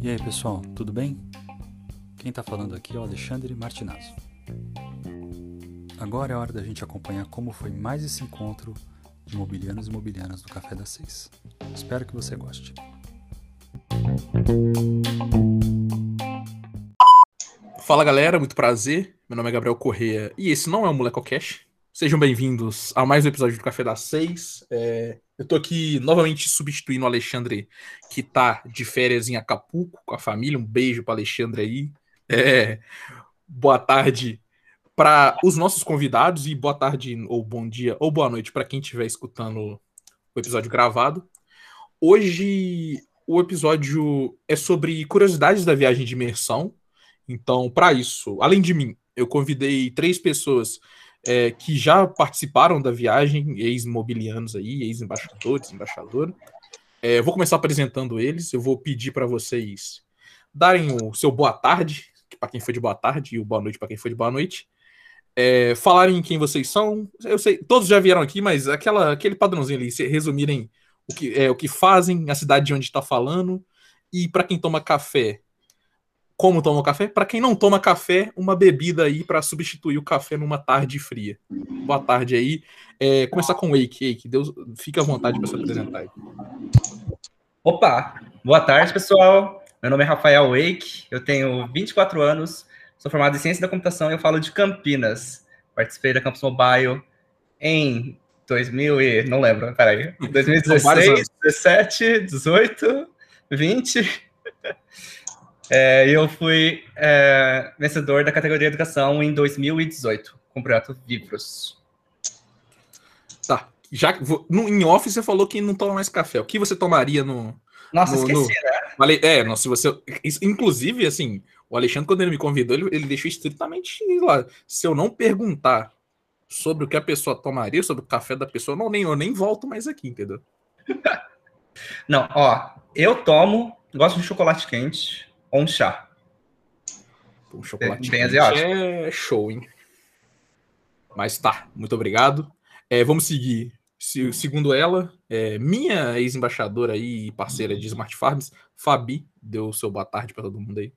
E aí pessoal, tudo bem? Quem está falando aqui é o Alexandre Martinazzo. Agora é hora da gente acompanhar como foi mais esse encontro de imobiliários e imobiliárias do Café das Seis. Espero que você goste. Fala galera, muito prazer. Meu nome é Gabriel Correa e esse não é o Moleco Cash. Sejam bem-vindos a mais um episódio do Café das Seis. É, eu tô aqui novamente substituindo o Alexandre, que tá de férias em Acapulco com a família. Um beijo para Alexandre aí. É, boa tarde para os nossos convidados e boa tarde ou bom dia ou boa noite para quem estiver escutando o episódio gravado. Hoje o episódio é sobre curiosidades da viagem de imersão. Então, para isso, além de mim, eu convidei três pessoas é, que já participaram da viagem, ex-mobilianos aí, ex-embaixadores, embaixadora. É, vou começar apresentando eles. Eu vou pedir para vocês darem o seu boa tarde, para quem foi de boa tarde, e o boa noite para quem foi de boa noite. É, falarem quem vocês são. Eu sei, todos já vieram aqui, mas aquela, aquele padrãozinho ali, resumirem o que, é, o que fazem, a cidade de onde está falando, e para quem toma café, como toma café. Para quem não toma café, uma bebida aí para substituir o café numa tarde fria. Boa tarde aí. É, começar com o Wake. Wake, Deus, fica à vontade para se apresentar aí. Opa! Boa tarde, pessoal. Meu nome é Rafael Wake, eu tenho 24 anos, sou formado em Ciência da Computação e eu falo de Campinas. Participei da Campus Mobile em 2000 e... não lembro, peraí. 2016, 17, 18, 20... É, eu fui é, vencedor da categoria Educação em 2018, com o projeto Vivros. Tá. Já, no, em off você falou que não toma mais café. O que você tomaria no. Nossa, no, esqueci, no... né? É, não, se você. Inclusive, assim, o Alexandre, quando ele me convidou, ele, ele deixou estritamente lá. Se eu não perguntar sobre o que a pessoa tomaria, sobre o café da pessoa, não, nem, eu nem volto mais aqui, entendeu? não, ó, eu tomo, gosto de chocolate quente, um chá. Um chocolate bem asiático. É show, hein? Mas tá, muito obrigado. É, vamos seguir. Se, segundo ela, é, minha ex-embaixadora e parceira de Smart Farms, Fabi, deu seu boa tarde para todo mundo aí.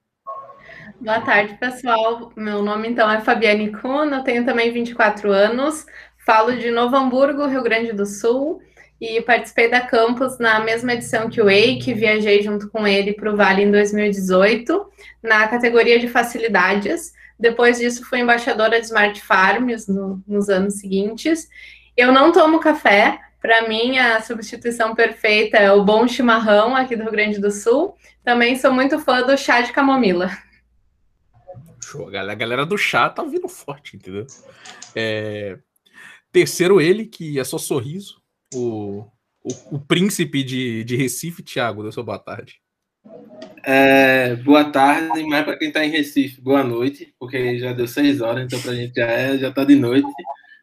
Boa tarde, pessoal. Meu nome então é Fabiane Kuhn, eu tenho também 24 anos, falo de Novo Hamburgo, Rio Grande do Sul e participei da Campus na mesma edição que o Wake, viajei junto com ele para o Vale em 2018, na categoria de facilidades. Depois disso, fui embaixadora de Smart Farms no, nos anos seguintes. Eu não tomo café, para mim a substituição perfeita é o bom chimarrão aqui do Rio Grande do Sul. Também sou muito fã do chá de camomila. Show, a galera do chá tá vindo forte, entendeu? É... Terceiro ele, que é só sorriso, o, o, o príncipe de, de Recife, Thiago, da sua boa tarde. É, boa tarde, mas para quem está em Recife, boa noite, porque já deu seis horas, então para a gente já é, já está de noite.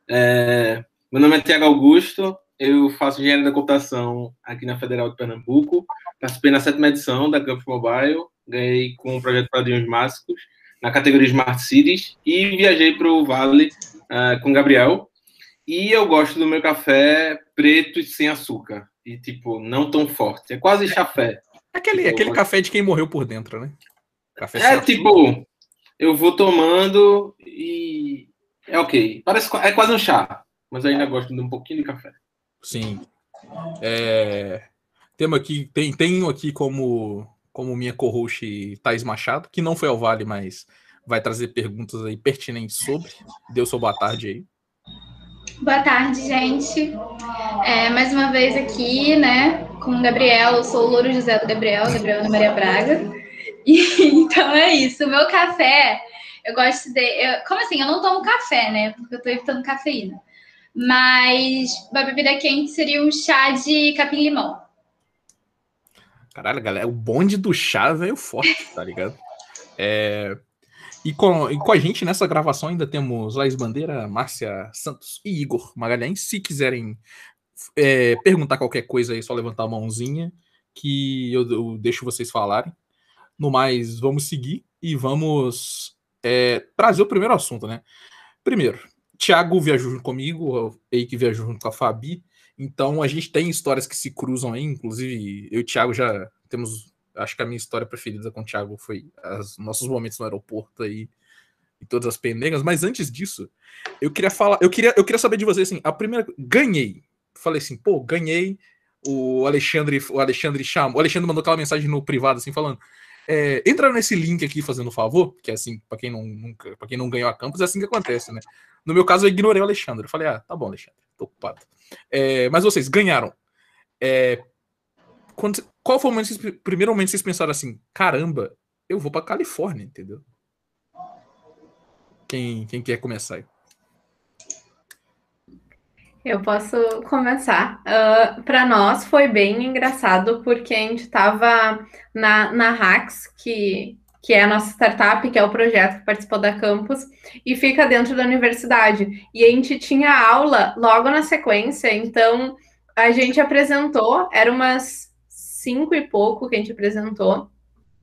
É, meu nome é Tiago Augusto, eu faço engenharia da computação aqui na Federal de Pernambuco. Participei na sétima edição da Campus Mobile, ganhei com o projeto Padrinhos Máxicos na categoria Smart Cities e viajei para o Vale uh, com o Gabriel, e eu gosto do meu café preto e sem açúcar. E, tipo, não tão forte. É quase chafé. Aquele, tipo, aquele café de quem morreu por dentro, né? Café é, tipo, eu vou tomando e. É ok. Parece, é quase um chá. Mas eu ainda gosto de um pouquinho de café. Sim. É... Temos aqui, tem, tenho aqui como, como minha co-host Thaís Machado, que não foi ao Vale, mas vai trazer perguntas aí pertinentes sobre. Deu sua boa tarde aí. Boa tarde, gente. É, mais uma vez aqui, né, com o Gabriel. Eu sou o Louro José do Gabriel, Gabriel Ana Maria Braga. E, então é isso. O meu café, eu gosto de. Eu, como assim? Eu não tomo café, né? Porque eu tô evitando cafeína. Mas uma bebida quente seria um chá de capim-limão. Caralho, galera, o bonde do chá veio forte, tá ligado? É, e com, e com a gente nessa gravação ainda temos Laís Bandeira, Márcia Santos e Igor Magalhães. Se quiserem é, perguntar qualquer coisa aí, é só levantar a mãozinha que eu, eu, deixo vocês falarem. No mais, vamos seguir e vamos é, trazer o primeiro assunto, né? Primeiro, Thiago viajou junto comigo, o Eike viajou junto com a Fabi, Então a gente tem histórias que se cruzam aí, inclusive eu e o Thiago já temos. Acho que a minha história preferida com o Thiago foi os nossos momentos no aeroporto aí e todas as peneiras. Mas antes disso, eu queria falar, eu queria, eu queria saber de vocês assim, a primeira. Ganhei. Falei assim, pô, ganhei. O Alexandre, o Alexandre chamou. O Alexandre mandou aquela mensagem no privado, assim, falando. É, entra nesse link aqui fazendo favor, que é assim, para quem não nunca, para quem não ganhou a campus, é assim que acontece, né? No meu caso, eu ignorei o Alexandre. Eu falei, ah, tá bom, Alexandre, tô ocupado. É, mas vocês ganharam. É, quando, qual foi o momento, primeiro momento que vocês pensaram assim, caramba, eu vou para Califórnia, entendeu? Quem, quem quer começar aí? Eu posso começar. Uh, ah, Para nós foi bem engraçado, porque a gente estava na, na Hacks, que, que é a nossa startup, que é o projeto que participou da campus, e fica dentro da universidade. E a gente tinha aula logo na sequência, então a gente apresentou, era umas cinco e pouco que a gente apresentou.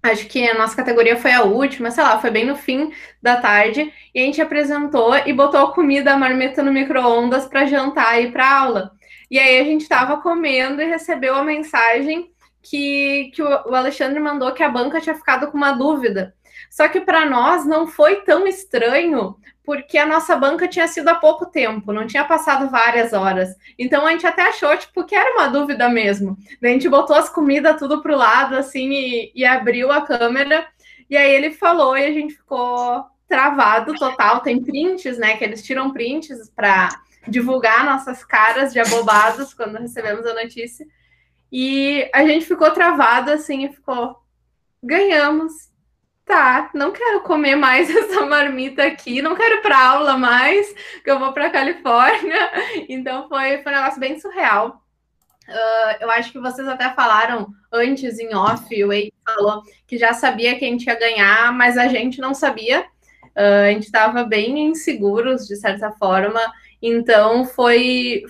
Acho que a nossa categoria foi a última, sei lá, foi bem no fim da tarde. E a gente apresentou e botou a comida, a marmita no micro-ondas para jantar e para aula. E aí a gente estava comendo e recebeu a mensagem que, que o Alexandre mandou que a banca tinha ficado com uma dúvida. Só que para nós não foi tão estranho, porque a nossa banca tinha sido há pouco tempo, não tinha passado várias horas. Então a gente até achou, tipo, que era uma dúvida mesmo. Daí a gente botou as comidas tudo pro lado, assim, e, e abriu a câmera. E aí ele falou e a gente ficou travado total. Tem prints, né? Que eles tiram prints para divulgar nossas caras de abobados quando recebemos a notícia. E a gente ficou travado assim e ficou. Ganhamos tá, não quero comer mais essa marmita aqui, não quero para aula mais, que eu vou para Califórnia. Então foi, foi um negócio bem surreal. Uh, eu acho que vocês até falaram antes em off, o Ei falou que já sabia que a gente ia ganhar, mas a gente não sabia. Uh, a gente estava bem inseguros, de certa forma. Então foi,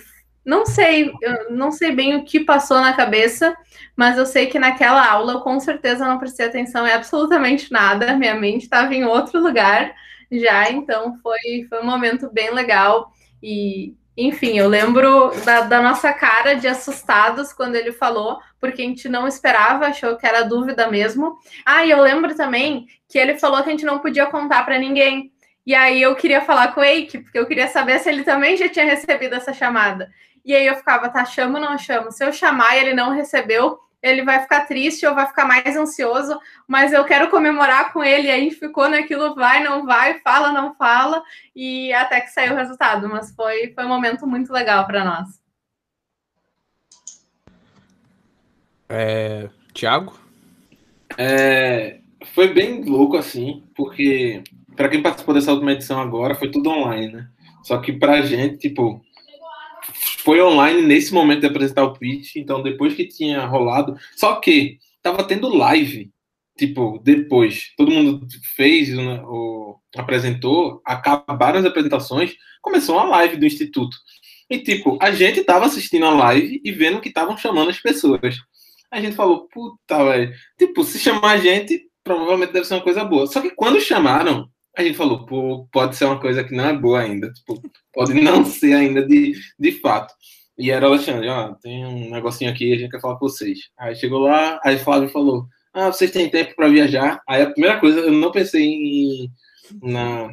não sei, não sei bem o que passou na cabeça, mas eu sei que naquela aula eu com certeza não prestei atenção em absolutamente nada, minha mente estava em outro lugar já, então foi, foi um momento bem legal. E, enfim, eu lembro da, da nossa cara de assustados quando ele falou, porque a gente não esperava, achou que era dúvida mesmo. Ah, e eu lembro também que ele falou que a gente não podia contar para ninguém. E aí eu queria falar com o Eike, porque eu queria saber se ele também já tinha recebido essa chamada. E aí eu ficava, tá, chamo ou não chamo? Se eu chamar e ele não recebeu, ele vai ficar triste ou vai ficar mais ansioso, mas eu quero comemorar com ele. E aí ficou naquilo, vai, não vai, fala, não fala, e até que saiu o resultado. Mas foi, foi um momento muito legal para nós. É, Tiago? É, foi bem louco assim, porque para quem participou dessa última edição agora, foi tudo online, né? Só que pra gente, tipo, foi online nesse momento de apresentar o pitch, então depois que tinha rolado, só que tava tendo live, tipo, depois, todo mundo fez, né, o, apresentou, acabaram as apresentações, começou uma live do instituto. E tipo, a gente tava assistindo a live e vendo que estavam chamando as pessoas. A gente falou, puta, velho. Tipo, se chamar a gente, provavelmente deve ser uma coisa boa. Só que quando chamaram, a gente falou, pô, pode ser uma coisa que não é boa ainda, tipo, pode não ser ainda de, de fato. E era o Alexandre, ó, tem um negocinho aqui, a gente quer falar com vocês. Aí chegou lá, aí Flávio falou, ah, vocês têm tempo para viajar? Aí a primeira coisa, eu não pensei em, na,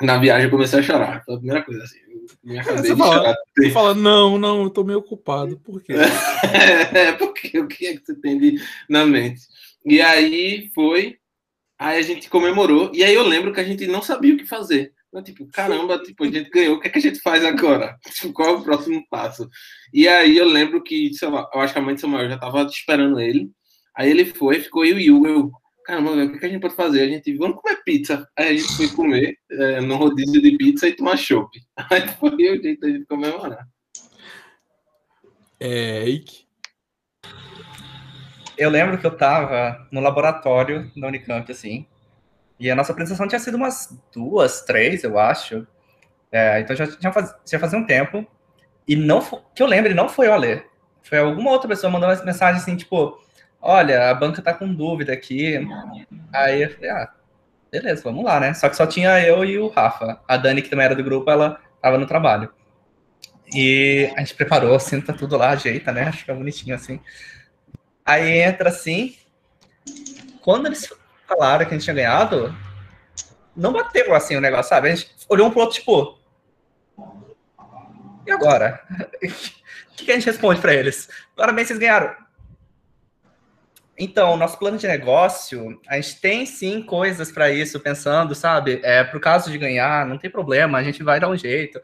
na viagem, eu comecei a chorar. Foi a primeira coisa, assim. Minha é, você, fala, você fala, não, não, eu tô meio ocupado, por quê? é, porque o que é que você tem de, na mente? E aí foi, Aí a gente comemorou, e aí eu lembro que a gente não sabia o que fazer. Mas, tipo, caramba, tipo, a gente ganhou, o que, é que a gente faz agora? Tipo, qual é o próximo passo? E aí eu lembro que, sei lá, eu acho que a mãe de Samuel já tava esperando ele. Aí ele foi, ficou eu e o eu, caramba, o que, é que a gente pode fazer? A gente, vamos comer pizza. Aí a gente foi comer é, no rodízio de pizza e tomar chopp. Aí foi o jeito de comemorar. É? Eu lembro que eu tava no laboratório da Unicamp, assim, e a nossa apresentação tinha sido umas duas, três, eu acho. É, então já tinha faz, já fazia um tempo. E não que eu lembre, não foi o Alê. Foi alguma outra pessoa mandando uma mensagem assim, tipo, olha, a banca tá com dúvida aqui. Aí eu falei, ah, beleza, vamos lá, né? Só que só tinha eu e o Rafa. A Dani, que também era do grupo, ela tava no trabalho. E a gente preparou, senta tudo lá, ajeita, né? Acho que é bonitinho assim. Aí entra assim. Quando eles falaram que a gente tinha ganhado, não bateu assim o negócio, sabe? A gente olhou um pro outro, tipo. E agora? O que a gente responde para eles? Parabéns, vocês ganharam. Então, nosso plano de negócio, a gente tem sim coisas para isso, pensando, sabe? É, pro caso de ganhar, não tem problema, a gente vai dar um jeito.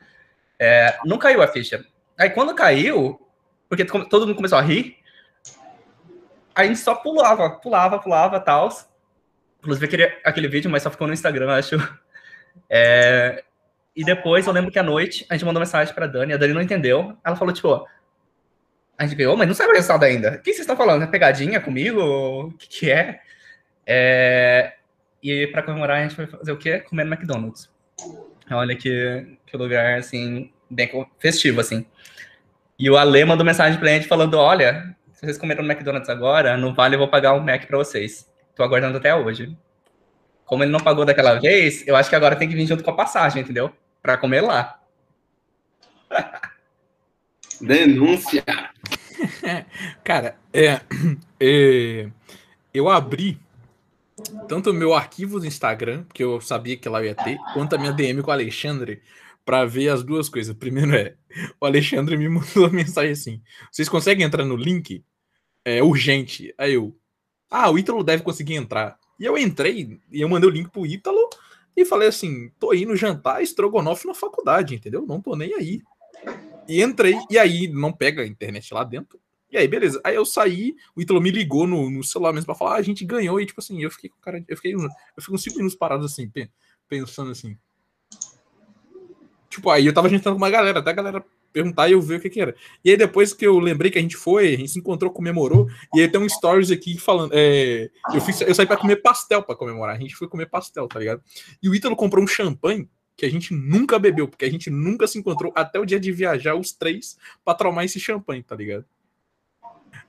É, não caiu a ficha. Aí quando caiu, porque todo mundo começou a rir, a gente só pulava, pulava, pulava, tal. Inclusive aquele, aquele vídeo, mas só ficou no Instagram, acho. É, e depois eu lembro que à noite a gente mandou mensagem pra Dani, a Dani não entendeu. Ela falou, tipo, a gente ganhou, mas não sabe o resultado ainda. O que vocês estão falando? É pegadinha comigo? O que, que é? é? E para comemorar, a gente vai fazer o quê? Comer no McDonald's. Olha que, que lugar, assim, bem festivo, assim. E o Ale mandou mensagem pra gente falando: olha, vocês comeram no McDonald's agora, no vale eu vou pagar um Mac para vocês. Tô aguardando até hoje. Como ele não pagou daquela vez, eu acho que agora tem que vir junto com a passagem, entendeu? Para comer lá. Denúncia. Cara, é, é, eu abri tanto o meu arquivo do Instagram, que eu sabia que lá ia ter, quanto a minha DM com o Alexandre, para ver as duas coisas. Primeiro é, o Alexandre me mandou uma mensagem assim: vocês conseguem entrar no link? É urgente. Aí eu, ah, o Ítalo deve conseguir entrar. E eu entrei e eu mandei o link pro Ítalo e falei assim: tô indo jantar estrogonofe na faculdade, entendeu? Não tô nem aí. E entrei, e aí não pega a internet lá dentro. E aí, beleza. Aí eu saí, o Ítalo me ligou no, no celular mesmo pra falar, ah, a gente ganhou, e tipo assim, eu fiquei com cara. Eu fiquei, eu fiquei uns 5 minutos parados assim, pensando assim. Tipo, aí eu tava jantando com uma galera, até a galera perguntar e eu ver o que que era. E aí depois que eu lembrei que a gente foi, a gente se encontrou, comemorou, e aí tem um stories aqui falando, é, eu, fiz, eu saí para comer pastel para comemorar, a gente foi comer pastel, tá ligado? E o Ítalo comprou um champanhe que a gente nunca bebeu, porque a gente nunca se encontrou até o dia de viajar os três para tomar esse champanhe, tá ligado?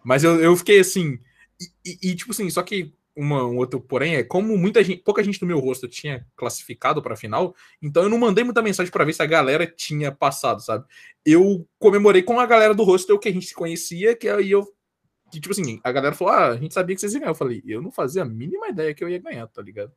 Mas eu, eu fiquei assim, e, e, e tipo assim, só que uma, um outro porém é como muita gente, pouca gente do meu rosto tinha classificado para a final, então eu não mandei muita mensagem para ver se a galera tinha passado, sabe? Eu comemorei com a galera do hostel que a gente se conhecia, que aí eu que, tipo assim, a galera falou: "Ah, a gente sabia que vocês iam ganhar". Eu falei: "Eu não fazia a mínima ideia que eu ia ganhar", tá ligado?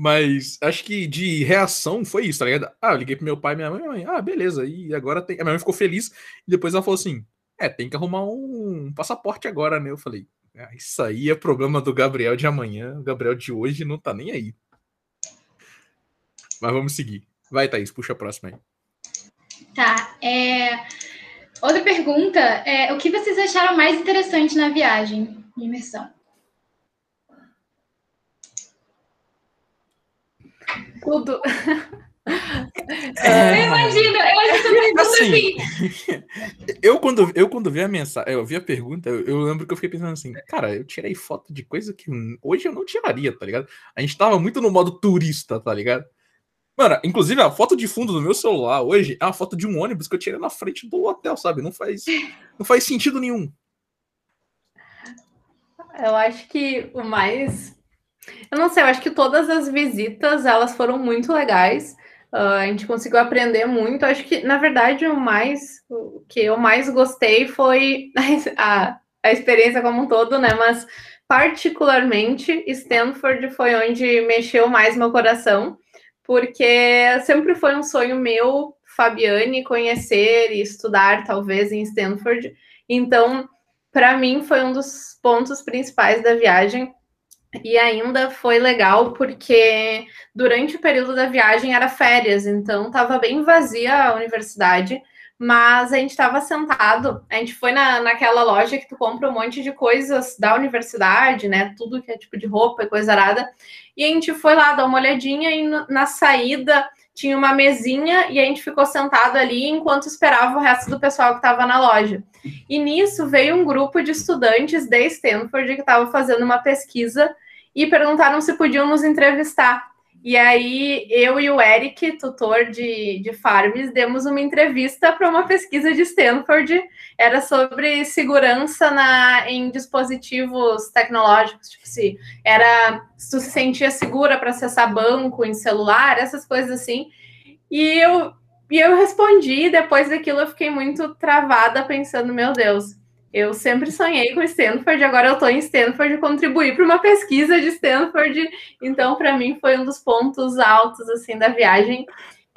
Mas acho que de reação foi isso, tá ligado? Ah, eu liguei pro meu pai e minha mãe, minha mãe, ah, beleza. E agora tem. A minha mãe ficou feliz. E depois ela falou assim: é, tem que arrumar um passaporte agora, né? Eu falei, ah, isso aí é problema do Gabriel de amanhã. O Gabriel de hoje não tá nem aí. Mas vamos seguir. Vai, Thaís, puxa a próxima aí. Tá. É... Outra pergunta é: o que vocês acharam mais interessante na viagem de imersão? Tudo. É... Eu imagino, eu imagino assim, assim. eu, quando, eu quando vi a mensagem, eu vi a pergunta, eu, eu, lembro que eu fiquei pensando assim, cara, eu tirei foto de coisa que hoje eu não tiraria, tá ligado? A gente tava muito no modo turista, tá ligado? Mano, inclusive a foto de fundo do meu celular hoje é uma foto de um ônibus que eu tirei na frente do hotel, sabe? Não faz, não faz sentido nenhum. Eu acho que o mais eu não sei, eu acho que todas as visitas elas foram muito legais. Uh, a gente conseguiu aprender muito. Acho que, na verdade, o mais o que eu mais gostei foi a, a experiência como um todo, né? Mas particularmente Stanford foi onde mexeu mais meu coração, porque sempre foi um sonho meu, Fabiane, conhecer e estudar, talvez, em Stanford. Então, para mim, foi um dos pontos principais da viagem e ainda foi legal porque durante o período da viagem era férias, então estava bem vazia a universidade, mas a gente estava sentado, a gente foi na, naquela loja que tu compra um monte de coisas da universidade, né? Tudo que é tipo de roupa e coisa arada. E a gente foi lá dar uma olhadinha e na saída tinha uma mesinha e a gente ficou sentado ali enquanto esperava o resto do pessoal que estava na loja. E nisso veio um grupo de estudantes de Stanford que estava fazendo uma pesquisa e perguntaram se podiam nos entrevistar. E aí, eu e o Eric, tutor de, de Farms, demos uma entrevista para uma pesquisa de Stanford. Era sobre segurança na, em dispositivos tecnológicos. Tipo, se era se tu se sentia segura para acessar banco em celular, essas coisas assim. E eu, e eu respondi, depois daquilo eu fiquei muito travada, pensando, meu Deus, eu sempre sonhei com Stanford, agora eu estou em Stanford e contribuir para uma pesquisa de Stanford. Então, para mim, foi um dos pontos altos assim da viagem.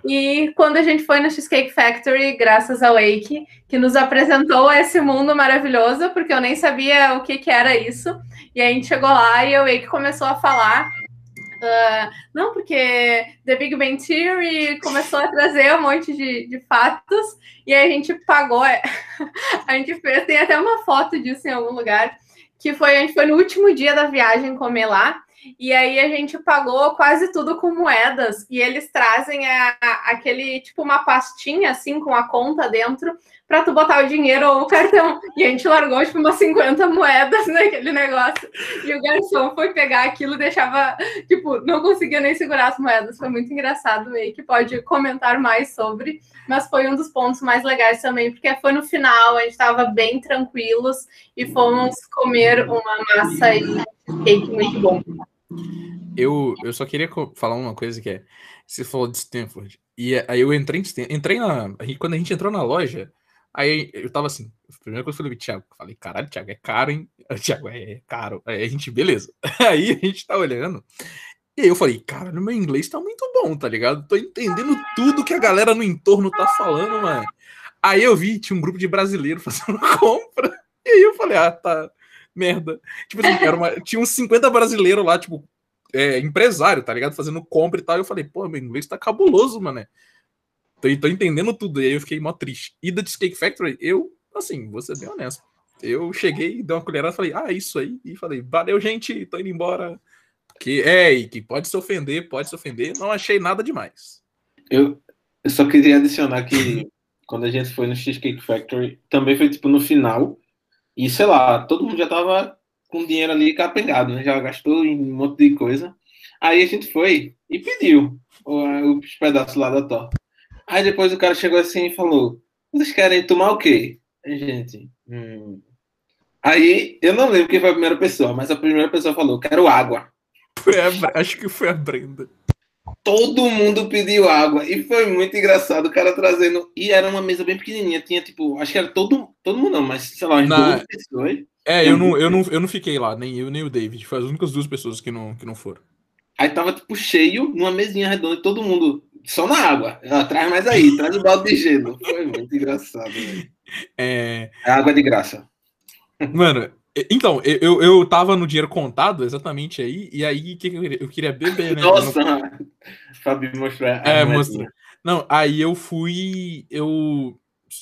E quando a gente foi no Cheesecake Factory, graças ao Wake, que nos apresentou esse mundo maravilhoso, porque eu nem sabia o que, que era isso. E a gente chegou lá e o Wake começou a falar Uh, não, porque The Big Bang Theory começou a trazer um monte de, de fatos e a gente pagou, a gente fez, tem até uma foto disso em algum lugar, que foi, a gente foi no último dia da viagem comer lá, e aí a gente pagou quase tudo com moedas, e eles trazem a, a, aquele, tipo, uma pastinha, assim, com a conta dentro, para tu botar o dinheiro ou o cartão. E a gente largou, tipo, umas 50 moedas naquele negócio. E o garçom foi pegar aquilo deixava, tipo, não conseguia nem segurar as moedas. Foi muito engraçado aí, que pode comentar mais sobre. Mas foi um dos pontos mais legais também, porque foi no final, a gente estava bem tranquilos e fomos comer uma massa e cake muito bom. Eu, eu só queria falar uma coisa que é, você falou de Stanford, e aí eu entrei entrei na, quando a gente entrou na loja, Aí eu tava assim, a primeira coisa que eu falei, Thiago, falei, caralho, Thiago, é caro, hein? Thiago, é caro. Aí a gente, beleza. Aí a gente tá olhando. E aí eu falei, cara, meu inglês tá muito bom, tá ligado? Tô entendendo tudo que a galera no entorno tá falando, mano. Aí eu vi, tinha um grupo de brasileiros fazendo compra. E aí eu falei, ah, tá, merda. Tipo assim, uma, tinha uns 50 brasileiros lá, tipo, é, empresário, tá ligado? Fazendo compra e tal. E eu falei, pô, meu inglês tá cabuloso, mano. Tô, tô entendendo tudo. E aí eu fiquei mó triste. E da Cheesecake Factory, eu, assim, vou ser bem honesto. Eu cheguei, dei uma colherada e falei, ah, isso aí. E falei, valeu, gente, tô indo embora. Que é, que pode se ofender, pode se ofender. Não achei nada demais. Eu, eu só queria adicionar que quando a gente foi no Cheesecake Factory, também foi tipo no final. E sei lá, todo mundo já tava com dinheiro ali capengado, né? Já gastou em um monte de coisa. Aí a gente foi e pediu os pedaços lá da torta. Aí depois o cara chegou assim e falou: Vocês querem tomar o quê? Aí, gente. Hum. Aí eu não lembro quem foi a primeira pessoa, mas a primeira pessoa falou: Quero água. A, acho que foi a Brenda. Todo mundo pediu água e foi muito engraçado o cara trazendo. E era uma mesa bem pequenininha, tinha tipo, acho que era todo, todo mundo não, mas sei lá, umas Na... duas pessoas. É, eu não, eu, não, eu não fiquei lá, nem eu nem o David. Foi as únicas duas pessoas que não, que não foram. Aí tava tipo cheio, numa mesinha redonda, todo mundo só na água. Ela traz mais aí, traz o balde de gelo. Foi muito engraçado. É... é água de graça. Mano, então, eu, eu tava no dinheiro contado exatamente aí, e aí que eu, queria, eu queria beber, né? Nossa! Não... Fabi mostrou. É, mostrou. Não, aí eu fui. Eu.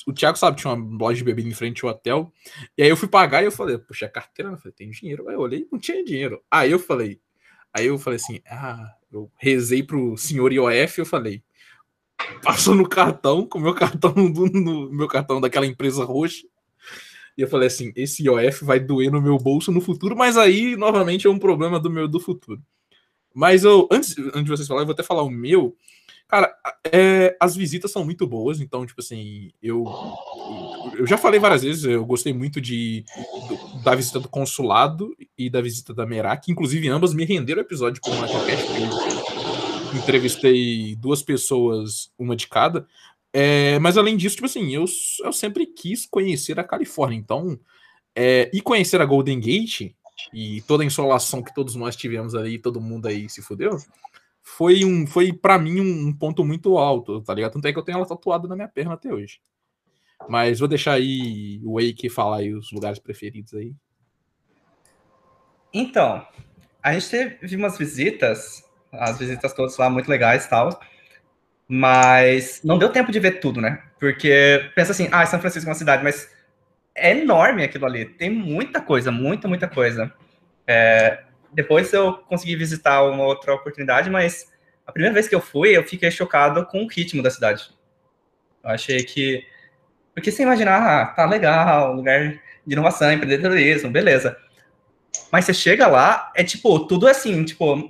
O Thiago sabe, tinha uma loja de bebida em frente ao hotel. E aí eu fui pagar e eu falei, puxa, a carteira, eu falei, tem dinheiro. Aí eu olhei, não tinha dinheiro. Aí eu falei, aí eu falei assim, ah, eu rezei pro senhor IOF, eu falei, passou no cartão, com o meu cartão do, no meu cartão daquela empresa roxa. E eu falei assim, esse IOF vai doer no meu bolso no futuro, mas aí, novamente, é um problema do meu do futuro. Mas eu, antes, antes de vocês falarem, eu vou até falar o meu. Cara, é, as visitas são muito boas, então, tipo assim, eu, eu já falei várias vezes, eu gostei muito de, do, da visita do consulado e da visita da Merak, inclusive ambas me renderam episódio com uma qualquer entrevistei duas pessoas, uma de cada. É, mas além disso, tipo assim, eu, eu sempre quis conhecer a Califórnia, então, é, e conhecer a Golden Gate e toda a insolação que todos nós tivemos ali, todo mundo aí se fudeu, foi um foi para mim um ponto muito alto, tá ligado? Tanto é que eu tenho ela tatuada na minha perna até hoje. Mas vou deixar aí o Wake falar aí os lugares preferidos aí. Então, a gente teve umas visitas, as visitas todas lá muito legais e tal, mas não deu tempo de ver tudo, né? Porque pensa assim, ah, São Francisco é uma cidade, mas é enorme aquilo ali, tem muita coisa, muita, muita coisa. É, depois eu consegui visitar uma outra oportunidade, mas a primeira vez que eu fui, eu fiquei chocado com o ritmo da cidade. Eu achei que. Porque você imaginar, ah, tá legal, lugar de inovação, empreendedorismo, beleza. Mas você chega lá, é tipo, tudo assim, tipo,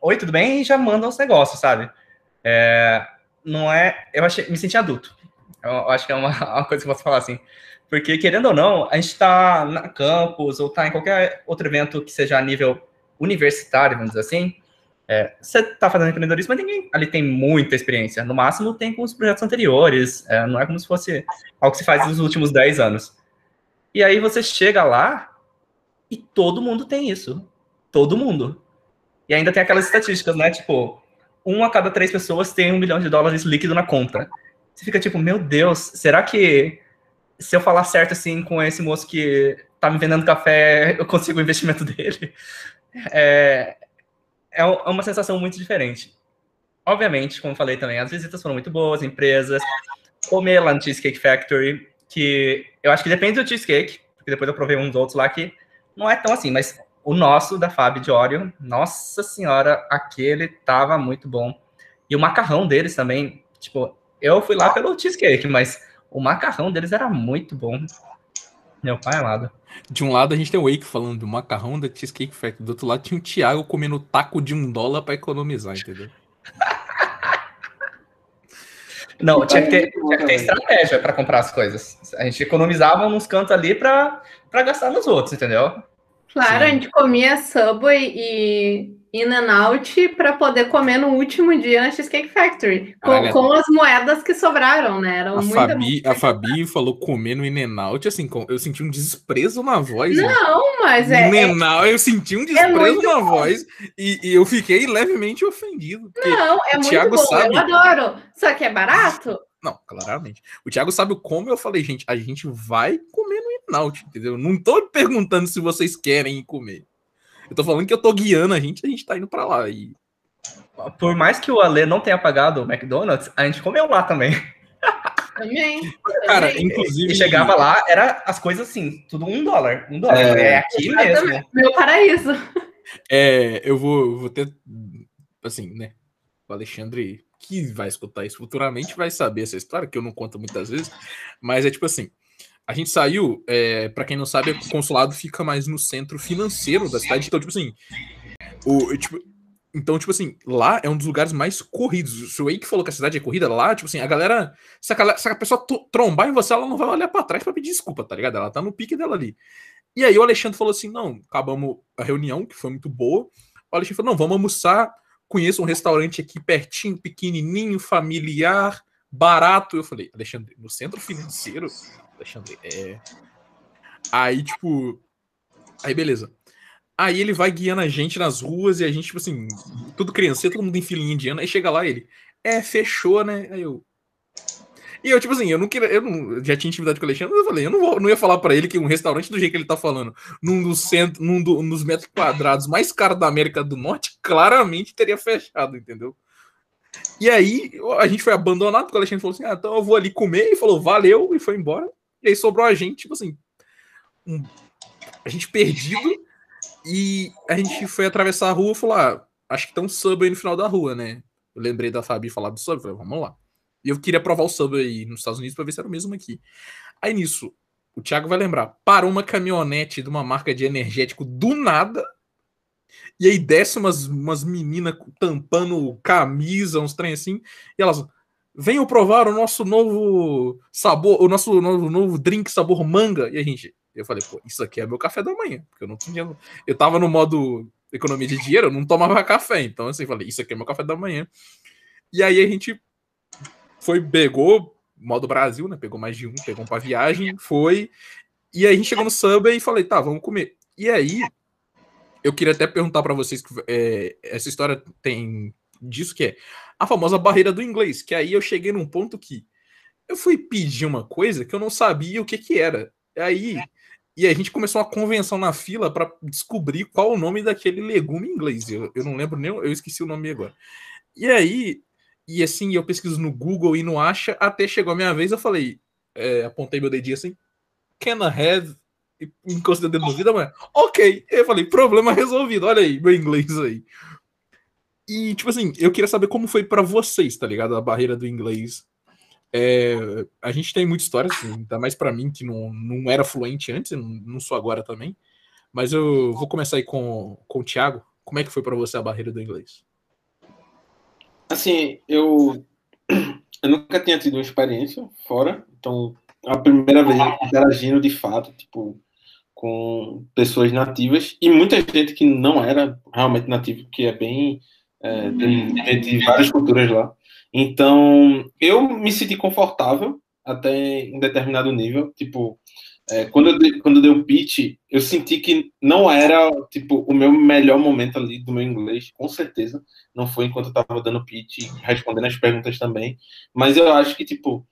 oi, tudo bem? E já mandam os negócios, sabe? É, não é. Eu achei, me senti adulto. Eu acho que é uma, uma coisa que eu posso falar assim. Porque, querendo ou não, a gente está na campus ou está em qualquer outro evento que seja a nível universitário, vamos dizer assim, É, você está fazendo empreendedorismo, mas ninguém ali tem muita experiência. No máximo, tem com os projetos anteriores. É, não é como se fosse algo que se faz nos últimos 10 anos. E aí você chega lá e todo mundo tem isso. Todo mundo. E ainda tem aquelas estatísticas, né? Tipo, um a cada três pessoas tem um milhão de dólares líquido na conta. Você fica tipo, meu Deus, será que se eu falar certo assim com esse moço que tá me vendendo café, eu consigo o investimento dele? É, é uma sensação muito diferente. Obviamente, como falei também, as visitas foram muito boas, empresas, comer lá no Cheesecake Factory, que eu acho que depende do cheesecake, porque depois eu provei uns outros lá que não é tão assim, mas o nosso da Fábio de Oreo, nossa senhora, aquele tava muito bom. E o macarrão deles também, tipo, eu fui lá pelo cheesecake, mas o macarrão deles era muito bom. Meu pai amado. De um lado a gente tem o Wake falando do macarrão da Cheesecake Factory, do outro lado tinha o Thiago comendo taco de um dólar para economizar, entendeu? Não, tinha que ter, tinha que ter estratégia para comprar as coisas. A gente economizava nos cantos ali para gastar nos outros, entendeu? Claro, Sim. a gente comia Subway e In and Out para poder comer no último dia na Cheesecake Factory, com, com, as moedas que sobraram, né? Eram a, Fabi, a Fabi falou comer no In and Out, assim, eu senti um desprezo na voz. Né? Não, né? mas é. In and Out, eu senti um é desprezo é na bom. voz e, e, eu fiquei levemente ofendido. Não, é muito Thiago bom, sabe... eu adoro. Só que é barato? Não, claramente. O Thiago sabe como eu falei, gente, a gente vai comer no In and Out, entendeu? Não tô perguntando se vocês querem comer. Eu tô falando que eu tô guiando a gente, a gente tá indo pra lá. E... Por mais que o Ale não tenha pagado o McDonald's, a gente comeu lá também. Também. Cara, inclusive. E chegava lá, era as coisas assim, tudo um dólar. Um dólar. É, é aqui mesmo. Meu paraíso. É, eu vou, eu vou ter. Assim, né? O Alexandre, que vai escutar isso futuramente, vai saber essa história, que eu não conto muitas vezes. Mas é tipo assim: a gente saiu, é, para quem não sabe, o consulado fica mais no centro financeiro da cidade. Então, tipo assim, o, tipo, então, tipo assim, lá é um dos lugares mais corridos. Se o Wake falou que a cidade é corrida, lá, tipo assim, a galera. Se a, se a pessoa trombar em você, ela não vai olhar para trás para pedir desculpa, tá ligado? Ela tá no pique dela ali. E aí o Alexandre falou assim: não, acabamos a reunião, que foi muito boa. O Alexandre falou: não, vamos almoçar. Conheço um restaurante aqui pertinho, pequenininho, familiar, barato. Eu falei: Alexandre, no centro financeiro, Alexandre, é. Aí, tipo. Aí, beleza. Aí ele vai guiando a gente nas ruas e a gente, tipo assim, tudo criança, todo mundo em filinha indiana. Aí chega lá ele, é, fechou, né? Aí eu. E eu, tipo assim, eu não queria. Eu não, já tinha intimidade com o Alexandre, eu falei, eu não, vou, não ia falar para ele que um restaurante do jeito que ele tá falando, num dos, centro, num, do, nos metros quadrados mais caros da América do Norte, claramente teria fechado, entendeu? E aí a gente foi abandonado, porque o Alexandre falou assim: ah, então eu vou ali comer, e falou, valeu, e foi embora. E aí sobrou a gente, tipo assim, um, a gente perdido. E a gente foi atravessar a rua e falou: ah, acho que tem um sub aí no final da rua, né? Eu lembrei da Fabi falar do sub, falei, vamos lá. E eu queria provar o sub aí nos Estados Unidos para ver se era o mesmo aqui. Aí nisso, o Thiago vai lembrar, parou uma caminhonete de uma marca de energético do nada. E aí desce umas, umas meninas tampando camisa, uns trem assim. E elas, venham provar o nosso novo sabor, o nosso novo, novo drink sabor manga. E a gente, eu falei, pô, isso aqui é meu café da manhã, porque eu não tinha, eu tava no modo economia de dinheiro, eu não tomava café, então assim, falei, isso aqui é meu café da manhã. E aí a gente foi, pegou, modo Brasil, né, pegou mais de um, pegou um pra viagem, foi, e aí a gente chegou no Subway e falei, tá, vamos comer. E aí, eu queria até perguntar para vocês, é, essa história tem disso que é a famosa barreira do inglês, que aí eu cheguei num ponto que eu fui pedir uma coisa que eu não sabia o que que era. Aí e a gente começou uma convenção na fila para descobrir qual o nome daquele legume em inglês. Eu, eu não lembro nem, eu esqueci o nome agora. E aí, e assim, eu pesquiso no Google e não acha, até chegou a minha vez, eu falei, é, apontei meu dedinho assim, can I have? E encostei o dedo no mas ok. Eu falei, problema resolvido, olha aí, meu inglês aí. E, tipo assim, eu queria saber como foi para vocês, tá ligado? A barreira do inglês. É, a gente tem muita história, assim, ainda mais para mim, que não, não era fluente antes, não, sou agora também. Mas eu vou começar aí com, com o Thiago. Como é que foi para você a barreira do inglês? Assim, eu, eu nunca tinha tido uma experiência fora, então a primeira vez interagindo de fato, tipo, com pessoas nativas e muita gente que não era realmente nativo, que é bem É, tem gente de várias culturas lá. Então, eu me senti confortável até em determinado nível. Tipo, é, quando, eu dei, quando eu dei o pitch, eu senti que não era, tipo, o meu melhor momento ali do meu inglês, com certeza. Não foi enquanto eu tava dando pitch, respondendo as perguntas também. Mas eu acho que, tipo,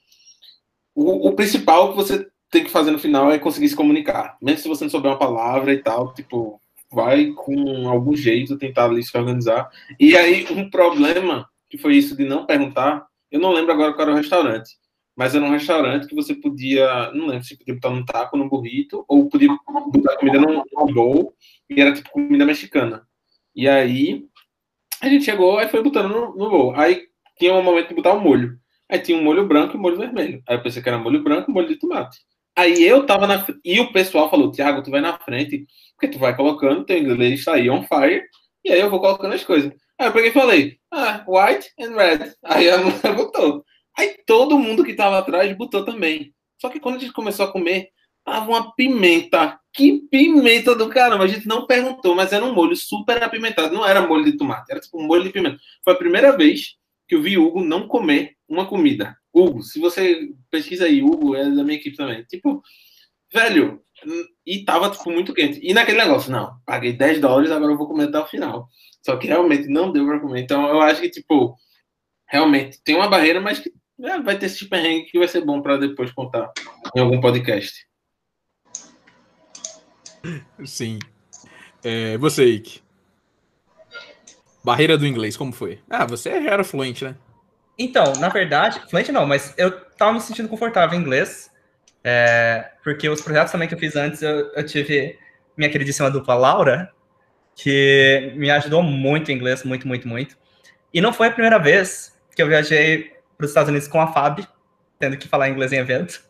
o, o principal que você tem que fazer no final é conseguir se comunicar. Mesmo se você não souber uma palavra e tal, tipo, vai com algum jeito tentar ali se organizar. E aí, um problema, que foi isso de não perguntar, eu não lembro agora qual era o restaurante, mas era um restaurante que você podia, não lembro se podia botar num taco, num burrito, ou podia botar comida num, bowl, e era tipo comida mexicana. E aí, a gente chegou, e foi botando no, no bowl. Aí tinha um momento de botar o um molho. Aí tinha um molho branco e um molho vermelho. Aí eu pensei que era molho branco e molho de tomate. Aí eu tava na e o pessoal falou: Tiago, tu vai na frente, porque tu vai colocando, teu inglês tá aí on fire, e aí eu vou colocando as coisas. Aí eu peguei e falei: Ah, white and red. Aí a mulher botou. Aí todo mundo que tava atrás botou também. Só que quando a gente começou a comer, tava uma pimenta. Que pimenta do caramba! A gente não perguntou, mas era um molho super apimentado. Não era molho de tomate, era tipo um molho de pimenta. Foi a primeira vez que eu vi Hugo não comer uma comida. Hugo, se você pesquisa aí, Hugo é da minha equipe também. Tipo, velho, e tava tipo, muito quente. E naquele negócio, não, paguei 10 dólares, agora eu vou comer até o final. Só que realmente não deu pra comer. Então eu acho que, tipo, realmente tem uma barreira, mas que é, vai ter esse perrengue que vai ser bom para depois contar em algum podcast. Sim. É, você, Ike. Barreira do inglês, como foi? Ah, você era fluente, né? Então, na verdade, fluente não, mas eu tava me sentindo confortável em inglês, é, porque os projetos também que eu fiz antes, eu, eu, tive minha queridíssima dupla Laura, que me ajudou muito em inglês, muito, muito, muito. E não foi a primeira vez que eu viajei para os Estados Unidos com a Fab, tendo que falar inglês em evento.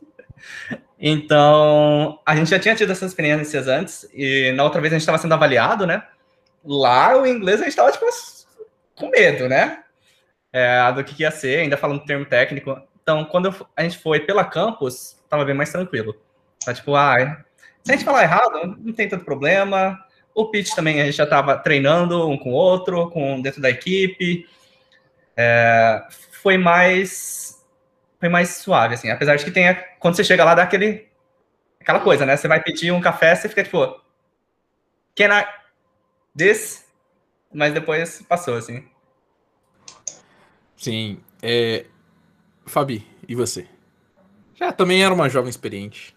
Então, a gente já tinha tido essas experiências antes, e na outra vez a gente estava sendo avaliado, né? Lá, o inglês, a gente estava, tipo, com medo, né? É, do que, que ia ser, ainda falando termo técnico. Então, quando a gente foi pela campus, estava bem mais tranquilo. Tá, tipo, ah, se a gente falar errado, não tem tanto problema. O pitch também a gente já estava treinando um com o outro, com dentro da equipe. É, foi mais foi mais suave, assim. Apesar de que tenha, quando você chega lá, dá aquele, aquela coisa, né? Você vai pedir um café, você fica tipo, can I, this? Mas depois passou, assim. Sim. É... Fabi, e você? Já também era uma jovem experiente.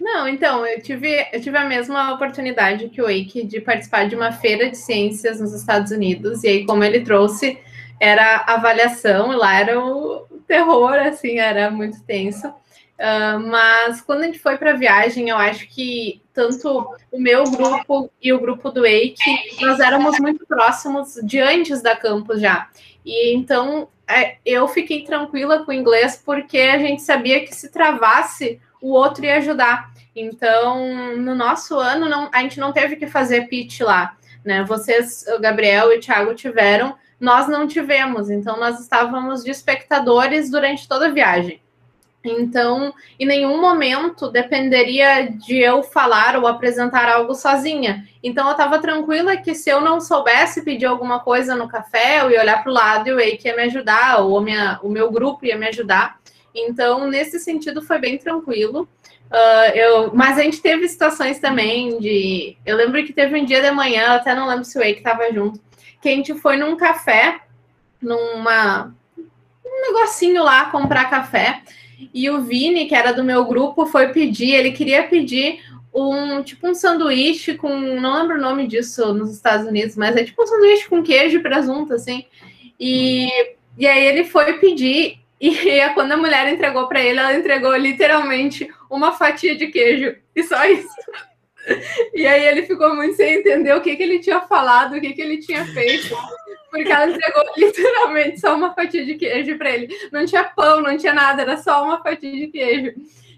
Não, então, eu tive, eu tive a mesma oportunidade que o Wake de participar de uma feira de ciências nos Estados Unidos, e aí, como ele trouxe, era avaliação, lá era o terror, assim, era muito tenso. Uh, mas quando a gente foi para a viagem, eu acho que tanto o meu grupo e o grupo do Wake, nós éramos muito próximos de antes da campus já. E então é, eu fiquei tranquila com o inglês porque a gente sabia que se travasse, o outro ia ajudar. Então, no nosso ano, não, a gente não teve que fazer pitch lá. Né? Vocês, o Gabriel e o Thiago tiveram, nós não tivemos. Então, nós estávamos de espectadores durante toda a viagem. Então, em nenhum momento dependeria de eu falar ou apresentar algo sozinha. Então, eu estava tranquila que se eu não soubesse pedir alguma coisa no café, eu ia olhar para o lado e o Eike ia me ajudar, ou minha, o meu grupo ia me ajudar. Então, nesse sentido, foi bem tranquilo. Uh, eu, mas a gente teve situações também de. Eu lembro que teve um dia de manhã, até não lembro se o Eike estava junto, que a gente foi num café, numa um negocinho lá comprar café. E o Vini, que era do meu grupo, foi pedir, ele queria pedir um tipo um sanduíche com, não lembro o nome disso nos Estados Unidos, mas é tipo um sanduíche com queijo e presunto, assim. E, e aí ele foi pedir, e quando a mulher entregou para ele, ela entregou literalmente uma fatia de queijo, e só isso. E aí ele ficou muito sem entender o que, que ele tinha falado, o que, que ele tinha feito porque ela entregou literalmente só uma fatia de queijo para ele. Não tinha pão, não tinha nada, era só uma fatia de queijo.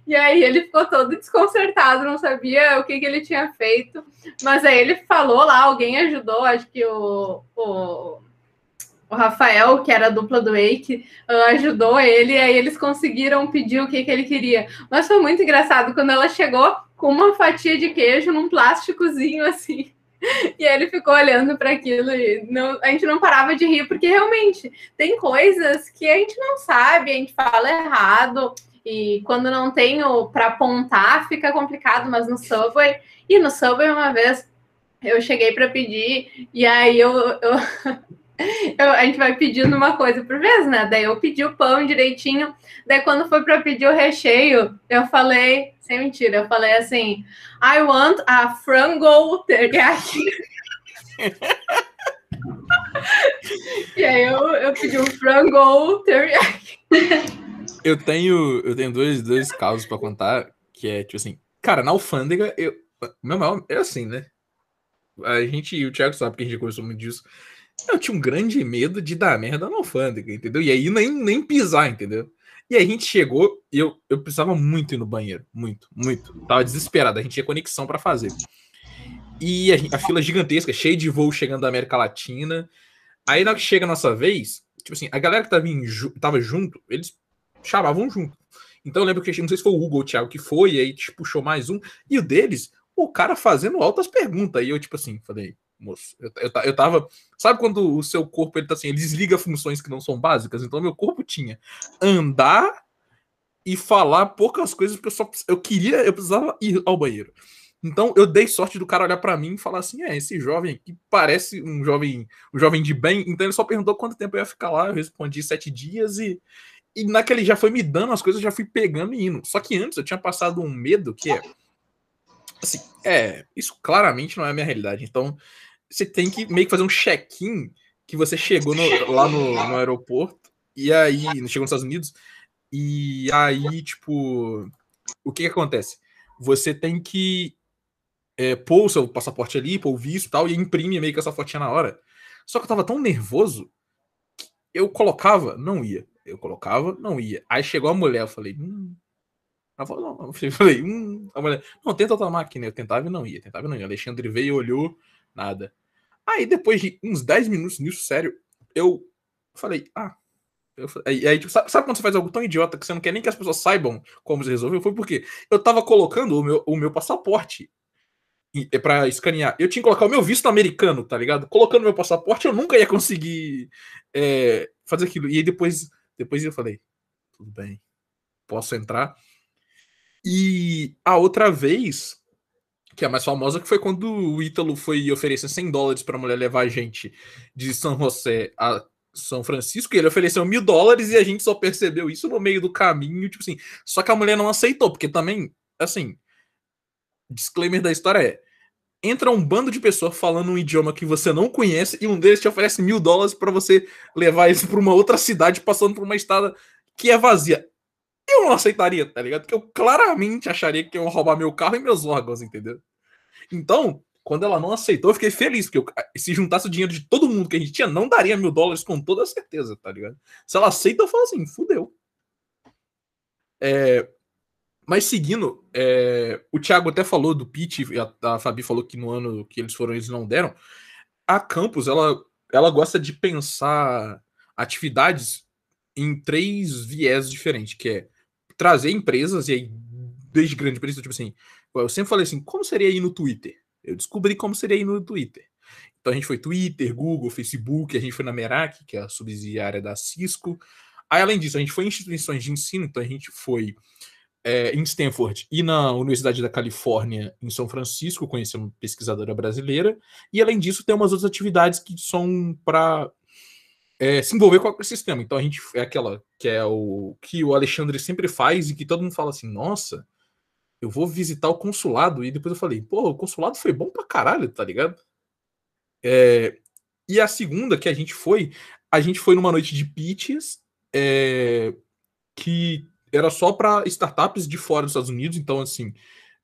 E aí ele ficou todo desconcertado, não sabia o que, que ele tinha feito. Mas aí ele falou lá, alguém ajudou, acho que o, o, o Rafael, que era a dupla do Wake, ajudou ele, e aí eles conseguiram pedir o que, que ele queria. Mas foi muito engraçado quando ela chegou com uma fatia de queijo num plásticozinho assim. E ele ficou olhando para aquilo e não, a gente não parava de rir, porque realmente tem coisas que a gente não sabe, a gente fala errado, e quando não tenho para apontar fica complicado, mas no Subway, e no Subway uma vez eu cheguei para pedir, e aí eu, eu, eu, a gente vai pedindo uma coisa por vez, né? Daí eu pedi o pão direitinho, daí quando foi para pedir o recheio, eu falei, sem mentira, eu falei assim, I want a frango teriyaki. e aí eu, eu pedi um frango teriyaki. Eu tenho, eu tenho dois, dois casos para contar, que é tipo assim, cara, na alfândega, eu, meu mal é assim, né? A gente, o Thiago sabe que a gente conversou muito disso. Eu tinha um grande medo de dar merda na alfândega, entendeu? E aí nem, nem pisar, entendeu? E aí a gente chegou e eu, eu precisava muito ir no banheiro. Muito, muito. Tava desesperado. A gente tinha conexão para fazer. E a, a, fila gigantesca, cheia de voo chegando da América Latina. Aí na hora que chega a nossa vez, tipo assim, a galera que tava, em, tava junto, eles chamavam junto. Então eu lembro que, não sei se foi o Hugo ou o Thiago que foi, aí tipo, puxou mais um. E o deles, o cara fazendo altas perguntas. E eu, tipo assim, falei, moço, eu, eu, eu tava. Sabe quando o seu corpo ele tá assim, ele desliga funções que não são básicas? Então meu corpo tinha andar e falar poucas coisas, porque eu só eu queria, eu precisava ir ao banheiro. Então eu dei sorte do cara olhar para mim e falar assim: é, esse jovem aqui parece um jovem, um jovem de bem. Então ele só perguntou quanto tempo eu ia ficar lá. Eu respondi sete dias e, e naquele já foi me dando as coisas, já fui pegando e indo. Só que antes eu tinha passado um medo que é. Assim, é, isso claramente não é a minha realidade. Então, você tem que meio que fazer um check-in que você chegou no, lá no, no, aeroporto e aí chegou nos Estados Unidos e aí tipo o que, que acontece? Você tem que é, pôr o seu passaporte ali, pôr o visto e tal, e imprime meio que essa fotinha na hora. Só que eu tava tão nervoso que eu colocava, não ia. Eu colocava, não ia. Aí chegou a mulher, eu falei, hum. Ela falou, não. Eu falei, hum. A mulher, não, tenta outra máquina. Eu tentava e não ia, tentava e não ia. Alexandre veio, olhou, nada. Aí depois de uns 10 minutos nisso, sério, eu falei, ah. Eu, aí, tipo, sabe, sabe, quando você faz algo tão idiota que você não quer nem que as pessoas saibam como você resolveu? Foi porque eu tava colocando o meu, o meu passaporte para escanear. Eu tinha que colocar o meu visto americano, tá ligado? Colocando meu passaporte, eu nunca ia conseguir é, fazer aquilo. E aí depois, depois eu falei, tudo bem, posso entrar. E a outra vez, que é a mais famosa, que foi quando o Ítalo foi oferecer 100 dólares para a mulher levar a gente de São José a São Francisco, e ele ofereceu mil dólares e a gente só percebeu isso no meio do caminho, tipo assim. Só que a mulher não aceitou, porque também, assim, disclaimer da história é: entra um bando de pessoas falando um idioma que você não conhece e um deles te oferece mil dólares para você levar isso para uma outra cidade passando por uma estrada que é vazia eu não aceitaria, tá ligado? Porque eu claramente acharia que iam roubar meu carro e meus órgãos, entendeu? Então, quando ela não aceitou, eu fiquei feliz, porque eu, se juntasse o dinheiro de todo mundo que a gente tinha, não daria mil dólares com toda certeza, tá ligado? Se ela aceita, eu falo assim, fudeu. É, mas seguindo, é, o Thiago até falou do pitch, a, a Fabi falou que no ano que eles foram, eles não deram. A Campus, ela, ela gosta de pensar atividades em três viés diferentes, que é trazer empresas, e aí, desde grande empresa, tipo assim, eu sempre falei assim, como seria aí no Twitter? Eu descobri como seria aí no Twitter. Então a gente foi Twitter, Google, Facebook, a gente foi na Merak, que é a subsidiária da Cisco. Aí, além disso, a gente foi em instituições de ensino, então a gente foi é, em Stanford e na Universidade da Califórnia, em São Francisco, conhecendo uma pesquisadora brasileira. E, além disso, tem umas outras atividades que são para é, se envolver com o ecossistema. Então a gente é aquela que é o que o Alexandre sempre faz e que todo mundo fala assim: nossa, eu vou visitar o consulado. E depois eu falei: pô, o consulado foi bom pra caralho, tá ligado? É, e a segunda que a gente foi, a gente foi numa noite de pitches é, que era só para startups de fora dos Estados Unidos. Então, assim,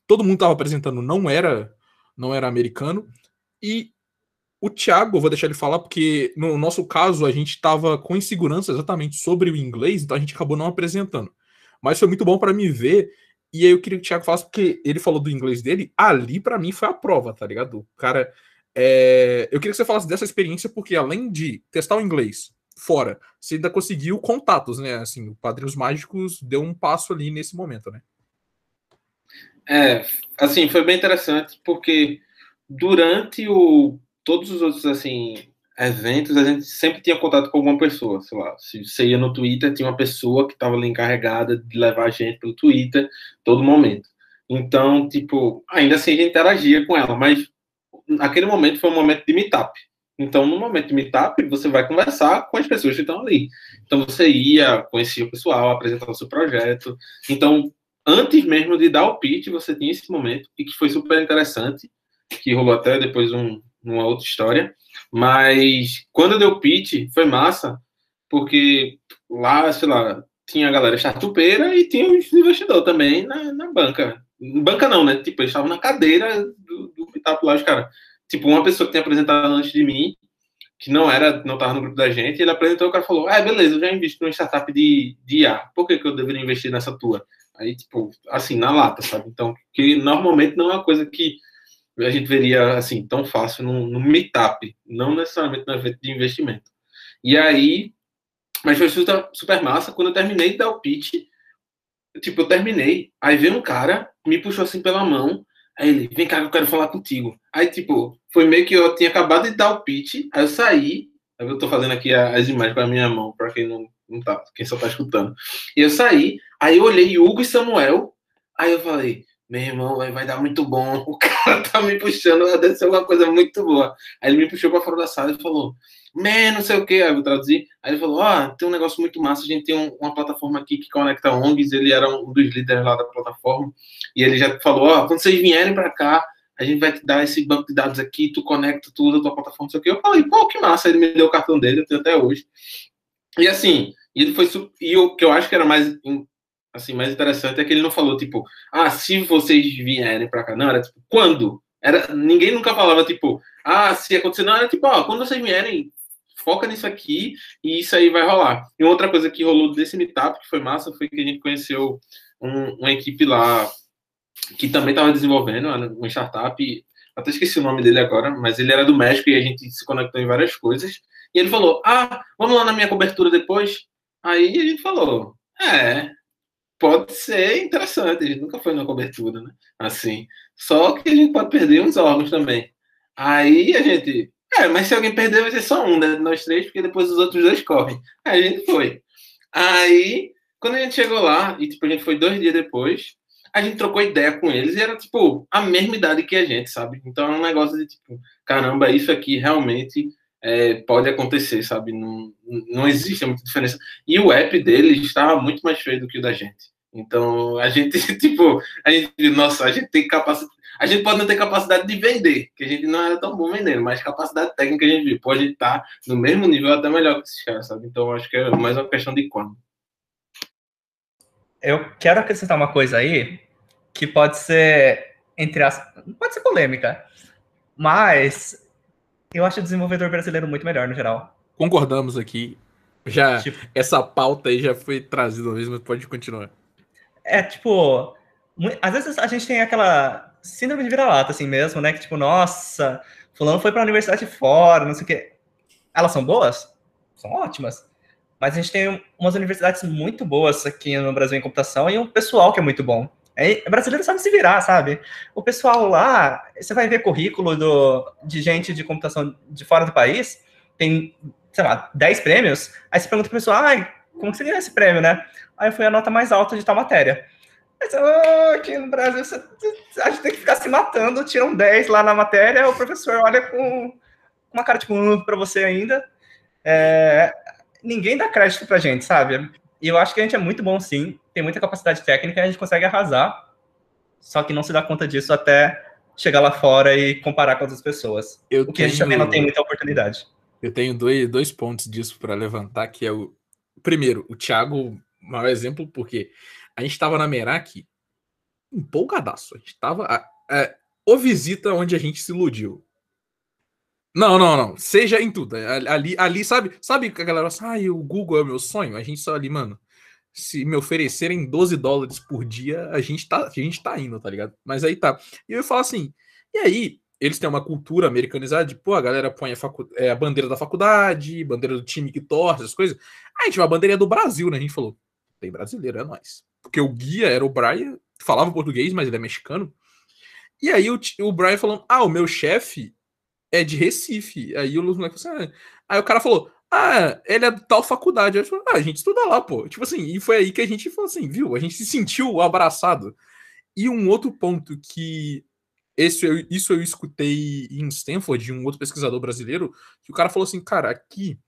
todo mundo tava apresentando, não era, não era americano. E o Thiago, vou deixar ele falar, porque no nosso caso a gente estava com insegurança exatamente sobre o inglês, então a gente acabou não apresentando. Mas foi muito bom para me ver. E aí eu queria que o Thiago falasse, porque ele falou do inglês dele, ali para mim foi a prova, tá ligado? Cara. É... Eu queria que você falasse dessa experiência, porque além de testar o inglês fora, você ainda conseguiu contatos, né? Assim, o Padrinhos Mágicos deu um passo ali nesse momento, né? É, assim, foi bem interessante, porque durante o todos os outros assim eventos, a gente sempre tinha contato com alguma pessoa, sei lá, se você ia no Twitter, tinha uma pessoa que estava ali encarregada de levar a gente pelo Twitter todo momento. Então, tipo, ainda assim a gente interagia com ela, mas aquele momento foi um momento de meetup. Então, no momento de meetup, você vai conversar com as pessoas que estão ali. Então, você ia, conhecia o pessoal, apresentar o seu projeto. Então, antes mesmo de dar o pitch, você tinha esse momento, e que foi super interessante, que rolou até depois um, uma outra história. Mas, quando deu o pitch, foi massa, porque lá, sei lá, tinha a galera startupeira e tinha os investidores também na, na banca. Banca não, né? Tipo, eles estavam na cadeira do, do meetup lá, os caras tipo, uma pessoa que tinha apresentado antes de mim, que não era, não estava no grupo da gente, ele apresentou, o cara falou, ah, beleza, eu já investi numa startup de, de IA, por que, que eu deveria investir nessa tua? Aí, tipo, assim, na lata, sabe? Então, que normalmente não é uma coisa que a gente veria, assim, tão fácil no meetup, não necessariamente no evento de investimento. E aí, mas foi super, super massa, quando eu terminei de dar o pitch, tipo, eu terminei, aí veio um cara, me puxou assim pela mão, Aí ele, vem cá, eu quero falar contigo. Aí, tipo, foi meio que eu tinha acabado de dar o pitch, aí eu saí, eu tô fazendo aqui as imagens com a minha mão, para quem não, não tá, quem só tá escutando. E eu saí, aí eu olhei Hugo e Samuel, aí eu falei, meu irmão, vai, vai dar muito bom, o cara tá me puxando, deve ser uma coisa muito boa. Aí ele me puxou para fora da sala e falou, man, não sei o que, aí eu traduzi. Aí ele falou, ó, oh, tem um negócio muito massa, a gente tem um, uma plataforma aqui que conecta ONGs, ele era um dos líderes lá da plataforma, e ele já falou, ó, oh, quando vocês vierem para cá, a gente vai te dar esse banco de dados aqui, tu conecta tudo, a tua plataforma, não sei o que. Eu falei, pô, que massa, ele me deu o cartão dele, eu tenho até hoje. E assim, ele foi, e o que eu acho que era mais, assim, mais interessante é que ele não falou, tipo, ah, se vocês vierem para cá, não, era tipo, quando? Era, ninguém nunca falava, tipo, ah, se acontecer, não, era tipo, ó, quando vocês vierem, foca nisso aqui e isso aí vai rolar. E outra coisa que rolou desse meetup, que foi massa, foi que a gente conheceu um, uma equipe lá que também estava desenvolvendo uma startup, até esqueci o nome dele agora, mas ele era do México e a gente se conectou em várias coisas. E ele falou: Ah, vamos lá na minha cobertura depois? Aí a gente falou: É, pode ser interessante. A gente nunca foi na cobertura, né? Assim. Só que a gente pode perder uns órgãos também. Aí a gente, é, mas se alguém perder, vai ser só um, né? Nós três, porque depois os outros dois correm. Aí a gente foi. Aí, quando a gente chegou lá, e tipo, a gente foi dois dias depois, a gente trocou ideia com eles e era, tipo, a mesma idade que a gente, sabe? Então é um negócio de, tipo, caramba, isso aqui realmente é, pode acontecer, sabe? Não, não existe muita diferença. E o app deles estava muito mais feio do que o da gente. Então, a gente, tipo, a gente, nossa, a gente tem capacidade a gente pode não ter capacidade de vender, que a gente não era tão bom vendendo, mas capacidade técnica a gente viu. Pode estar no mesmo nível, até melhor que esses caras, sabe? Então acho que é mais uma questão de quando. Eu quero acrescentar uma coisa aí que pode ser, entre as. pode ser polêmica, mas eu acho o desenvolvedor brasileiro muito melhor no geral. Concordamos aqui. Já tipo, essa pauta aí já foi trazida uma vez, mas pode continuar. É tipo, às vezes a gente tem aquela síndrome de vira-lata, assim mesmo, né? Que tipo, nossa, fulano foi para a universidade fora, não sei o quê. Elas são boas? São ótimas. Mas a gente tem umas universidades muito boas aqui no Brasil em computação e um pessoal que é muito bom. É, brasileiro sabe se virar, sabe? O pessoal lá, você vai ver currículo do, de gente de computação de fora do país, tem, sei lá, 10 prêmios, aí você pergunta pro pessoal, ai, como que você ganhou esse prêmio, né? Aí foi a nota mais alta de tal matéria. Mas oh, aqui no Brasil você, a gente tem que ficar se matando, tira um 10 lá na matéria, o professor olha com uma cara tipo um para você ainda. É, ninguém dá crédito pra gente, sabe? E eu acho que a gente é muito bom sim, tem muita capacidade técnica, a gente consegue arrasar, só que não se dá conta disso até chegar lá fora e comparar com outras pessoas. Eu o que tenho... a gente também não tem muita oportunidade. Eu tenho dois, dois pontos disso para levantar, que é o primeiro, o Thiago, maior exemplo, porque a gente estava na Merak empolgadaço. A gente estava. É, o visita onde a gente se iludiu. Não, não, não. Seja em tudo. É, ali, ali sabe, sabe que a galera fala assim, ah, o Google é meu sonho? A gente só ali, mano. Se me oferecerem 12 dólares por dia, a gente tá, a gente tá indo, tá ligado? Mas aí tá. E eu falo assim, e aí, eles têm uma cultura americanizada de, pô, a galera põe a, facu é, a bandeira da faculdade, bandeira do time que torce, as coisas. Aí a gente a bandeira do Brasil, né? A gente falou, tem brasileiro, é nós porque o guia era o Brian, falava português, mas ele é mexicano. E aí o, o Brian falando, ah, o meu chefe é de Recife. Aí o moleque falou assim, ah. aí o cara falou, ah, ele é tal faculdade. Aí falou, ah, a gente estuda lá, pô. Tipo assim, e foi aí que a gente falou assim, viu? A gente se sentiu abraçado. E um outro ponto que esse eu, isso eu escutei em Stanford, de um outro pesquisador brasileiro, que o cara falou assim, cara, aqui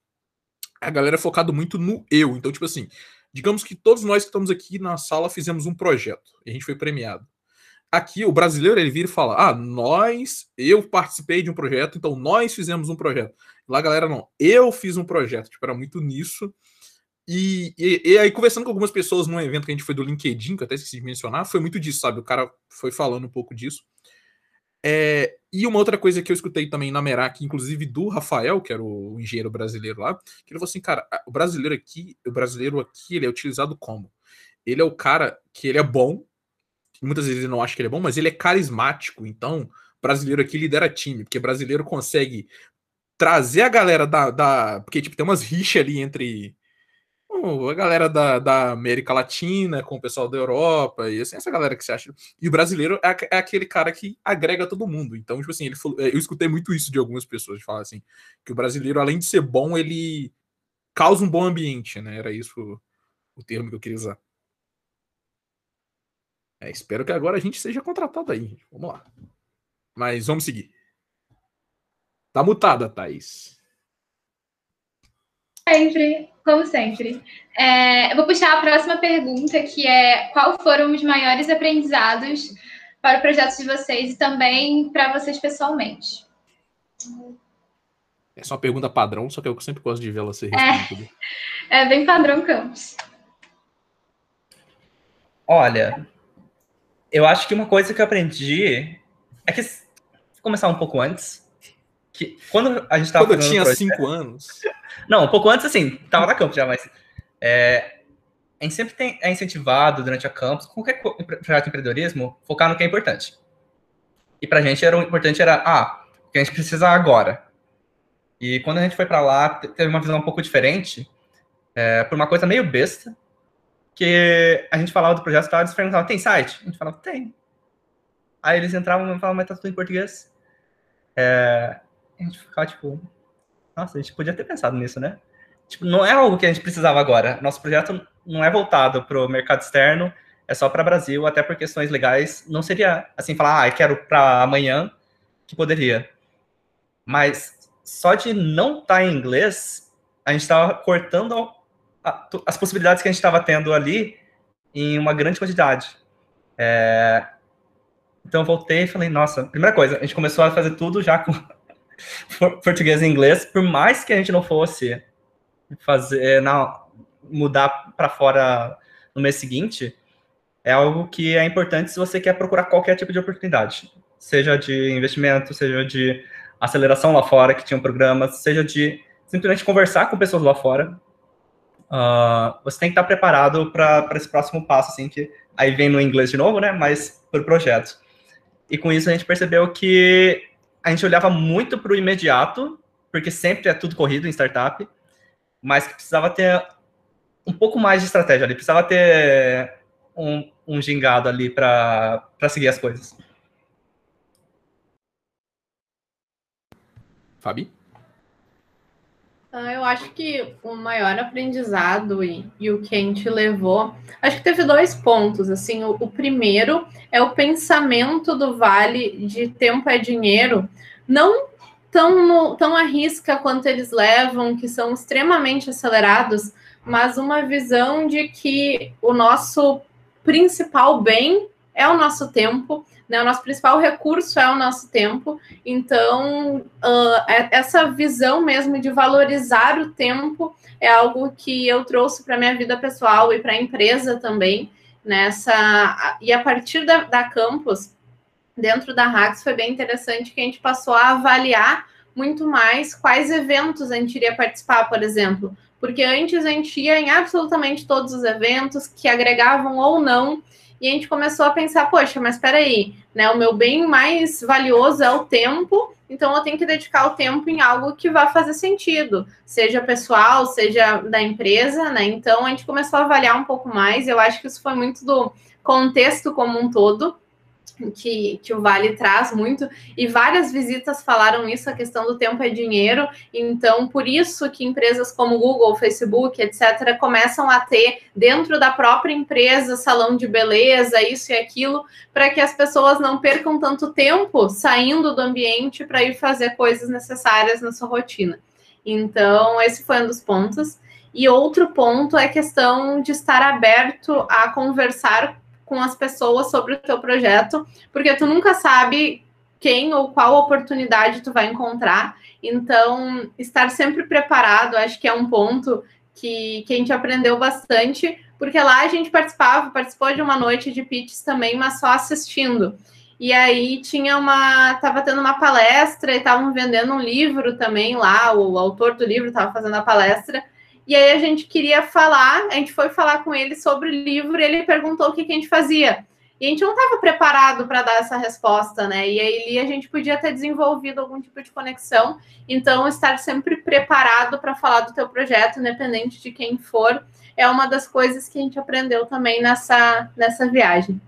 a galera é focado muito no eu. Então, tipo assim, digamos que todos nós que estamos aqui na sala fizemos um projeto e a gente foi premiado. Aqui, o brasileiro, ele vira e fala: Ah, nós, eu participei de um projeto, então nós fizemos um projeto. Lá, galera, não, eu fiz um projeto. Tipo, era muito nisso. E, e, e, aí, conversando com algumas pessoas num evento que a gente foi do LinkedIn, que eu até esqueci de mencionar, foi muito disso, sabe? O cara foi falando um pouco disso. É, e uma outra coisa que eu escutei também na Merak, inclusive do Rafael, que era o engenheiro brasileiro lá, que ele falou assim, cara, o brasileiro aqui, o brasileiro aqui, ele é utilizado como? Ele é o cara que ele é bom, muitas vezes ele não acha que ele é bom, mas ele é carismático, então brasileiro aqui lidera time, porque brasileiro consegue trazer a galera da, da porque tipo tem umas rixas ali entre a galera da, da América Latina com o pessoal da Europa, e assim, essa galera que você acha. E o brasileiro é, é aquele cara que agrega todo mundo. Então, tipo assim, ele falou, é, eu escutei muito isso de algumas pessoas, de falar assim, que o brasileiro, além de ser bom, ele causa um bom ambiente, né? Era isso o termo que eu queria usar. É, espero que agora a gente seja contratado aí. Vamos lá. Mas vamos seguir. Tá mutada, Thaís. Sempre, como sempre. É, eu vou puxar a próxima pergunta, que é qual foram os maiores aprendizados para o projeto de vocês e também para vocês pessoalmente? Essa é uma pergunta padrão, só que eu sempre gosto de ver ela ser respondida. É, é bem padrão Campos. Olha, eu acho que uma coisa que eu aprendi é que vou começar um pouco antes. Que quando a gente estava Quando eu tinha projeto, cinco anos. Não, um pouco antes, assim, tava na campus já, mas. É, a gente sempre tem, é incentivado durante a campus, qualquer projeto de empreendedorismo, focar no que é importante. E pra gente era o importante era, ah, o que a gente precisa agora. E quando a gente foi para lá, teve uma visão um pouco diferente, é, por uma coisa meio besta, que a gente falava do projeto e eles perguntavam, tem site? A gente falava, tem. Aí eles entravam e falavam, mas tá tudo em português. É, a gente ficava tipo, nossa, a gente podia ter pensado nisso, né? Tipo, não é algo que a gente precisava agora. Nosso projeto não é voltado para o mercado externo, é só para Brasil, até por questões legais. Não seria assim falar, ah, eu quero para amanhã, que poderia. Mas só de não estar tá em inglês, a gente estava cortando as possibilidades que a gente estava tendo ali em uma grande quantidade. É... Então voltei e falei, nossa, primeira coisa, a gente começou a fazer tudo já com português e inglês, por mais que a gente não fosse fazer é, não, mudar para fora no mês seguinte, é algo que é importante se você quer procurar qualquer tipo de oportunidade, seja de investimento, seja de aceleração lá fora, que tinham programas, seja de simplesmente conversar com pessoas lá fora. Uh, você tem que estar preparado para esse próximo passo, assim, que aí vem no inglês de novo, né? Mas para o projeto. E com isso a gente percebeu que a gente olhava muito para o imediato, porque sempre é tudo corrido em startup, mas que precisava ter um pouco mais de estratégia ali, precisava ter um, um gingado ali para seguir as coisas. Fabi? Ah, eu acho que o maior aprendizado e, e, o que a gente levou, acho que teve dois pontos. Assim, o, o primeiro é o pensamento do vale de tempo é dinheiro, não tão, no, tão à risca quanto eles levam, que são extremamente acelerados, mas uma visão de que o nosso principal bem é o nosso tempo, né? O nosso principal recurso é o nosso tempo. Então, uh, essa visão mesmo de valorizar o tempo é algo que eu trouxe para minha vida pessoal e para a empresa também. Nessa e a partir da, da campus, dentro da Hacks foi bem interessante que a gente passou a avaliar muito mais quais eventos a gente iria participar, por exemplo. Porque antes a gente ia em absolutamente todos os eventos que agregavam ou não, e a gente começou a pensar, poxa, mas espera aí, né? O meu bem mais valioso é o tempo, então eu tenho que dedicar o tempo em algo que vai fazer sentido, seja pessoal, seja da empresa, né? Então a gente começou a avaliar um pouco mais. Eu acho que isso foi muito do contexto como um todo, que, que o Vale traz muito, e várias visitas falaram isso, a questão do tempo é dinheiro, então por isso que empresas como Google, Facebook, etc., começam a ter dentro da própria empresa salão de beleza, isso e aquilo, para que as pessoas não percam tanto tempo saindo do ambiente para ir fazer coisas necessárias na sua rotina. Então, esse foi um dos pontos. E outro ponto é a questão de estar aberto a conversar com as pessoas sobre o teu projeto, porque tu nunca sabe quem ou qual oportunidade tu vai encontrar. Então, estar sempre preparado, acho que é um ponto que, que a gente aprendeu bastante, porque lá a gente participava, participou de uma noite de pitches também, mas só assistindo. E aí tinha uma, tava tendo uma palestra e estavam vendendo um livro também lá, o autor do livro estava fazendo a palestra, e aí a gente queria falar, a gente foi falar com ele sobre o livro e ele perguntou o que, que a gente fazia. E a gente não estava preparado para dar essa resposta, né? E aí a gente podia ter desenvolvido algum tipo de conexão. Então, estar sempre preparado para falar do teu projeto, independente de quem for, é uma das coisas que a gente aprendeu também nessa, nessa viagem.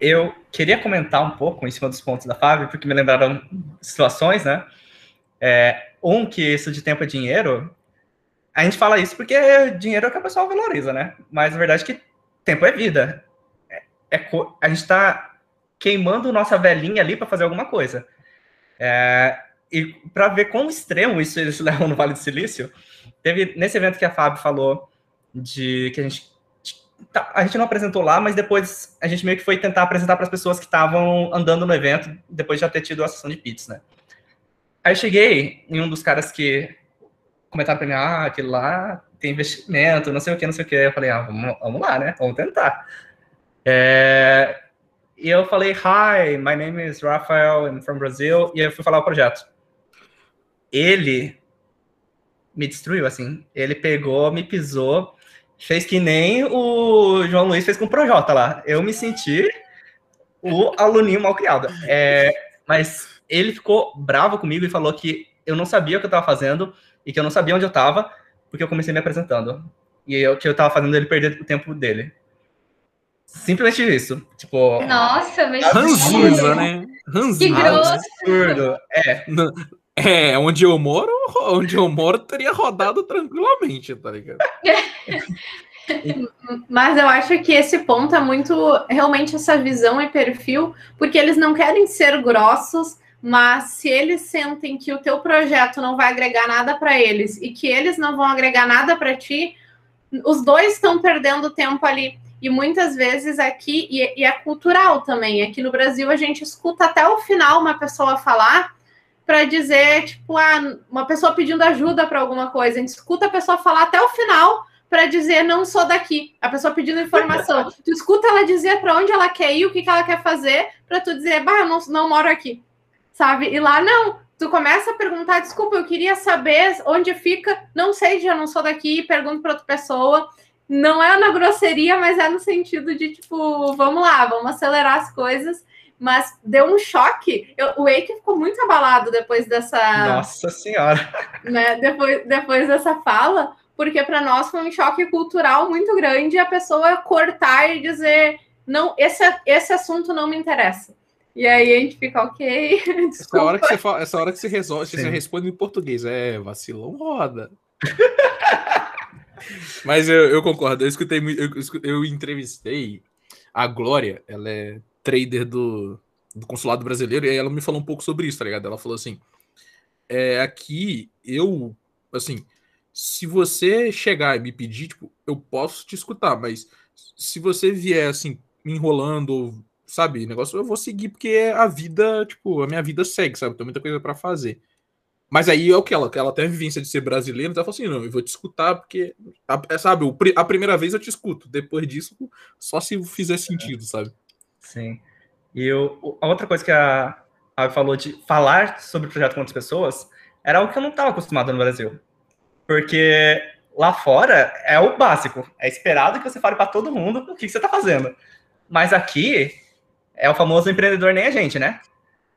Eu queria comentar um pouco em cima dos pontos da Fábio, porque me lembraram situações, né? É, um, que isso de tempo é dinheiro, a gente fala isso porque dinheiro é o que a pessoa valoriza, né? Mas a verdade é que tempo é vida. É, é a gente está queimando nossa velhinha ali para fazer alguma coisa. É, e para ver quão extremo isso eles levam no Vale do Silício, teve nesse evento que a Fábio falou de que a gente tá, a gente não apresentou lá, mas depois a gente meio que foi tentar apresentar para as pessoas que estavam andando no evento depois de já ter tido a sessão de pits, né? Aí cheguei em um dos caras que comentaram pra mim, ah, aquele lá tem investimento, não sei o que, não sei o que. Eu falei, ah, vamos, vamos lá, né? Vamos tentar. É... E eu falei, hi, my name is Rafael, I'm from Brazil, e eu fui falar o projeto. Ele me destruiu, assim. Ele pegou, me pisou, fez que nem o João Luiz fez com o Projota lá. Eu me senti o aluninho mal criado. É... Mas ele ficou bravo comigo e falou que eu não sabia o que eu estava fazendo, e que eu não sabia onde eu estava, porque eu comecei me apresentando. E eu, que eu estava fazendo ele perder o tempo dele. Simplesmente isso. Tipo. Nossa, mas. Ranzinza, né? Ranzinza. Que grosso. Absurdo. É. É, onde eu moro, onde eu moro teria rodado tranquilamente, tá ligado? Mas eu acho que esse ponto é muito realmente essa visão e perfil, porque eles não querem ser grossos, mas se eles sentem que o teu projeto não vai agregar nada para eles e que eles não vão agregar nada para ti, os dois estão perdendo tempo ali. E muitas vezes aqui, e, e, é cultural também, aqui no Brasil a gente escuta até o final uma pessoa falar para dizer, tipo, ah, uma pessoa pedindo ajuda para alguma coisa. A gente escuta a pessoa falar até o final para dizer não sou daqui. A pessoa pedindo informação. tu escuta ela dizer para onde ela quer ir, o que, que ela quer fazer, para tu dizer, bah, não, não moro aqui sabe? E lá não. Tu começa a perguntar, desculpa, eu queria saber onde fica, não sei, já não sou daqui, pergunto para outra pessoa. Não é na grosseria, mas é no sentido de tipo, vamos lá, vamos acelerar as coisas. Mas deu um choque. Eu, o Eike ficou muito abalado depois dessa. Nossa Senhora! Né, depois, depois dessa fala, porque para nós foi um choque cultural muito grande a pessoa cortar e dizer: não, esse, esse assunto não me interessa. E aí a gente fica, ok. Essa hora que você, fala, essa hora que você resolve, você responde em português. É, vacilão roda. Mas eu, eu, concordo, eu escutei eu, eu entrevistei a Glória, ela é trader do, do consulado brasileiro, e ela me falou um pouco sobre isso, tá ligado? Ela falou assim: é, aqui eu, assim, se você chegar e me pedir, tipo, eu posso te escutar, mas se você vier assim, me enrolando, sabe? Negócio eu vou seguir porque a vida, tipo, a minha vida segue, sabe? Tem muita coisa para fazer. Mas aí é o que ela, ela tem a vivência de ser brasileira, então ela falou assim: não, eu vou te escutar porque, a, sabe, a primeira vez eu te escuto, depois disso, só se fizer sentido, sabe? Sim. E eu, a outra coisa que a, a falou de falar sobre o projeto com outras pessoas era algo que eu não estava acostumado no Brasil. Porque lá fora é o básico, é esperado que você fale para todo mundo o que, que você está fazendo. Mas aqui é o famoso empreendedor nem a gente, né?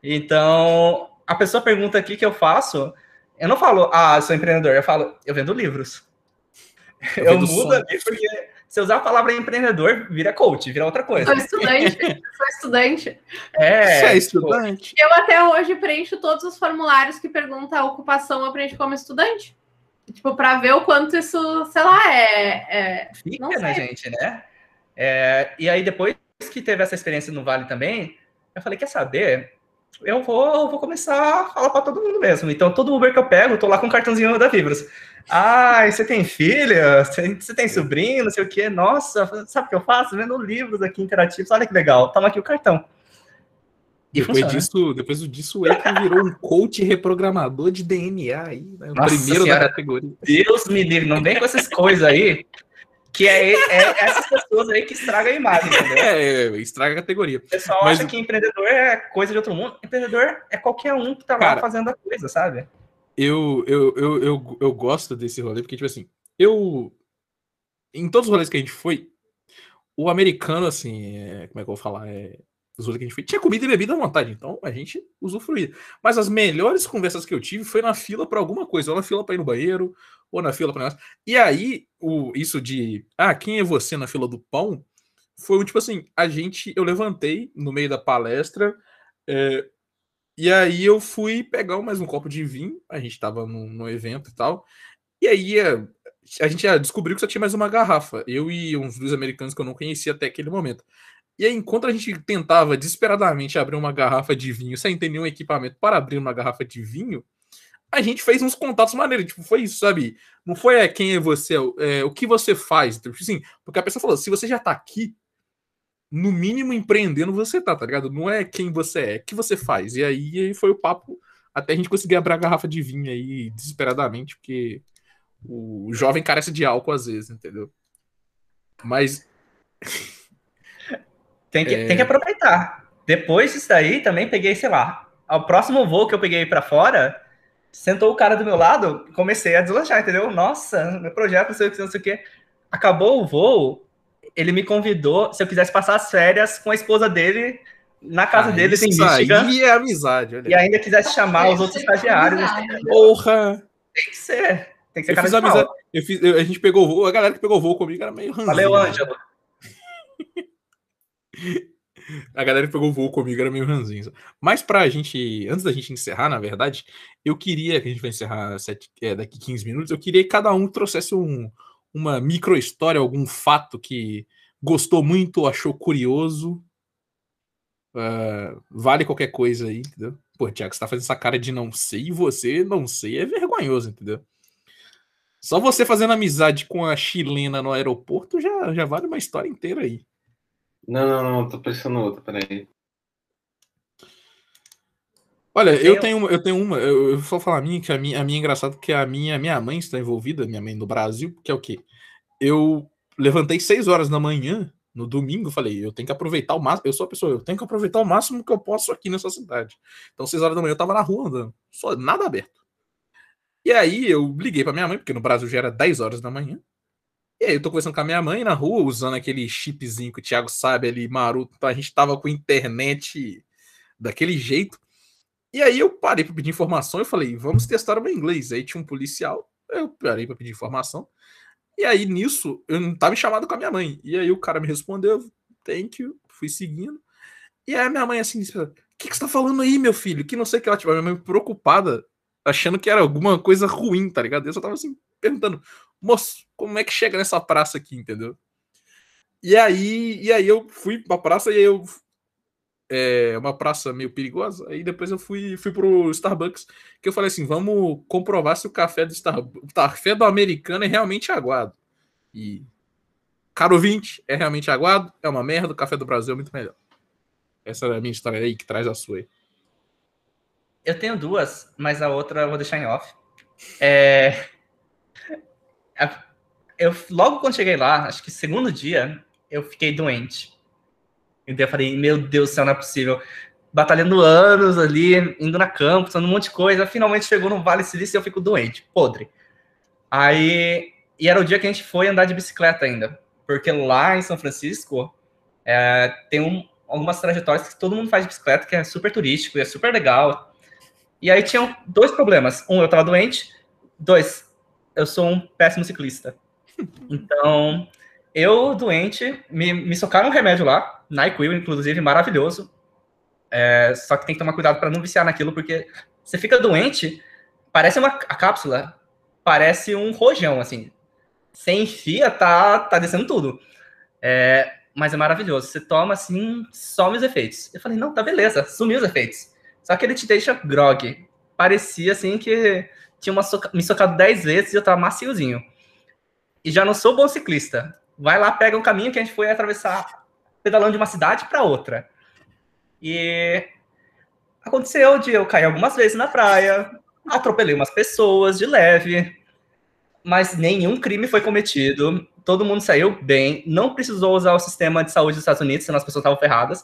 Então, a pessoa pergunta aqui que eu faço, eu não falo, ah, eu sou empreendedor, eu falo, eu vendo livros. Eu, eu mudo ali porque Você usar a palavra empreendedor, vira coach, vira outra coisa. Sou estudante, sou estudante. É, Você é estudante? Eu até hoje preencho todos os formulários que pergunta a ocupação, eu preencho como estudante. Tipo, para ver o quanto isso, sei lá, é. é... Fica, Não né, sei. gente, né? É, e aí, depois que teve essa experiência no Vale também, eu falei, quer saber? Eu vou, vou começar a falar para todo mundo mesmo. Então, todo Uber que eu pego, eu tô lá com o cartãozinho da Vibras. Ah, você tem filha? Você tem sobrinho? Não sei o quê. Nossa, sabe o que eu faço? Vendo livros aqui interativos. Olha que legal. Toma aqui o cartão. E Depois funciona. disso, depois disso, o Eike virou um coach reprogramador de DNA aí, né? o Nossa primeiro Senhora. da categoria. Deus me livre, não vem com essas coisas aí, que é, é essas pessoas aí que estragam a imagem, entendeu? É, estraga a categoria. O pessoal Mas- acha que empreendedor é coisa de outro mundo. Empreendedor é qualquer um que tá lá Cara, fazendo a coisa, sabe? Eu, eu, eu, eu, eu gosto desse rolê, porque, tipo assim, eu. Em todos os rolês que a gente foi, o americano, assim, é, como é que eu vou falar? É, os rolês que a gente foi, tinha comida e bebida à vontade, então a gente usufruía. Mas as melhores conversas que eu tive foi na fila pra alguma coisa, ou na fila pra ir no banheiro, ou na fila pra negócio. E aí, o, isso de, ah, quem é você na fila do pão? Foi tipo assim, a gente, eu levantei no meio da palestra, é, e aí eu fui pegar mais um copo de vinho, a gente tava no, no evento e tal, e aí a, a gente descobriu que só tinha mais uma garrafa, eu e uns dois americanos que eu não conhecia até aquele momento. E aí, enquanto a gente tentava desesperadamente abrir uma garrafa de vinho sem ter nenhum equipamento para abrir uma garrafa de vinho, a gente fez uns contatos maneiros. Tipo, foi isso, sabe? Não foi é, quem é você, é, o que você faz. Tipo assim, porque a pessoa falou: se você já tá aqui, no mínimo empreendendo você tá, tá ligado? Não é quem você é, é o que você faz. E aí foi o papo até a gente conseguir abrir a garrafa de vinho aí desesperadamente, porque o jovem carece de álcool às vezes, entendeu? Mas Tem que, É. tem que aproveitar. Depois disso daí, também peguei, sei lá, ao próximo voo que eu peguei pra fora, sentou o cara do meu lado, comecei a deslanchar, entendeu? Nossa, meu projeto, não sei o que, não sei o que. Acabou o voo, ele me convidou se eu quisesse passar as férias com a esposa dele na casa ah, deles em isso Michigan. aí é amizade, olha. E ainda quisesse chamar os outros estagiários. Porra! Tem que ser. Tem que ser Eu cara de amizade. Eu fiz, eu- a gente pegou o voo, a galera que pegou o voo comigo era meio ranzinho. Valeu, Ângelo. A galera que pegou voo comigo era meio ranzinho. sabe? Mas pra gente, antes da gente encerrar, na verdade, eu queria, que a gente vai encerrar sete- é, daqui 15 minutos, eu queria que cada um trouxesse um, uma micro história, algum fato que gostou muito, ou achou curioso. Ah, vale qualquer coisa aí, entendeu? Pô, Tiago, você tá fazendo essa cara de não sei e você não sei é vergonhoso, entendeu? Só você fazendo amizade com a chilena no aeroporto já, já vale uma história inteira aí. Não, não, não, tô pensando outra, peraí. Olha, eu Eu- tenho, uma- eu tenho uma, eu, eu vou só falar a minha, que a minha, a minha é engraçado, porque a minha, minha mãe está envolvida, minha mãe do Brasil, que é o quê? Eu levantei 6 horas da manhã, no domingo, falei, eu tenho que aproveitar o máximo, eu sou a pessoa, eu tenho que aproveitar o máximo que eu posso aqui nessa cidade. Então, 6 horas da manhã eu tava na rua andando, só nada aberto. E aí eu liguei pra minha mãe, porque no Brasil já era 10 horas da manhã. E aí eu tô conversando com a minha mãe na rua, usando aquele chipzinho que o Thiago sabe ali, maroto. Então a gente tava com internet daquele jeito. E aí eu parei para pedir informação e falei, vamos testar o meu inglês. Aí tinha um policial, eu parei para pedir informação. E aí nisso eu não tava em chamada com a minha mãe. E aí o cara me respondeu, thank you, fui seguindo. E aí a minha mãe assim disse, o que, que você tá falando aí, meu filho? Que não sei o que ela, tipo, a minha mãe preocupada, achando que era alguma coisa ruim, tá ligado? Eu só tava assim, perguntando, moço, como é que chega nessa praça aqui, entendeu? E aí, e aí eu fui pra praça e aí eu é uma praça meio perigosa. Aí depois eu fui, fui pro Starbucks, que eu falei assim: vamos comprovar se o café do Starbucks, o café do americano é realmente aguado. E, caro ouvinte, é realmente aguado, é uma merda, o café do Brasil é muito melhor. Essa é a minha história aí, que traz a sua aí. Eu tenho duas, mas a outra eu vou deixar em off. É... Eu, logo quando cheguei lá, acho que segundo dia, eu fiquei doente. E daí eu falei, meu Deus do céu, não é possível. Batalhando anos ali, indo na campus, fazendo um monte de coisa. Finalmente chegou no Vale Silício e eu fico doente, podre. Aí, e era o dia que a gente foi andar de bicicleta ainda. Porque lá em São Francisco, é, tem um- algumas trajetórias que todo mundo faz de bicicleta, que é super turístico e é super legal. E aí tinham dois problemas. Um, eu tava doente. Dois, eu sou um péssimo ciclista. Então, eu, doente, me, me socaram um remédio lá, NyQuil, inclusive, maravilhoso. É, só que tem que tomar cuidado para não viciar naquilo, porque você fica doente, parece uma a cápsula, parece um rojão, assim. Você enfia, tá, tá descendo tudo. É, mas é maravilhoso. Você toma assim, some os efeitos. Eu falei, não, tá beleza, sumiu os efeitos. Só que ele te deixa grog. Parecia assim que tinha uma soca... me socado 10 vezes e eu tava maciozinho. E já não sou bom ciclista. Vai lá, pega um caminho que a gente foi atravessar pedalando de uma cidade para outra. E aconteceu de eu cair algumas vezes na praia, atropelei umas pessoas de leve, mas nenhum crime foi cometido. Todo mundo saiu bem, não precisou usar o sistema de saúde dos Estados Unidos, senão as pessoas estavam ferradas.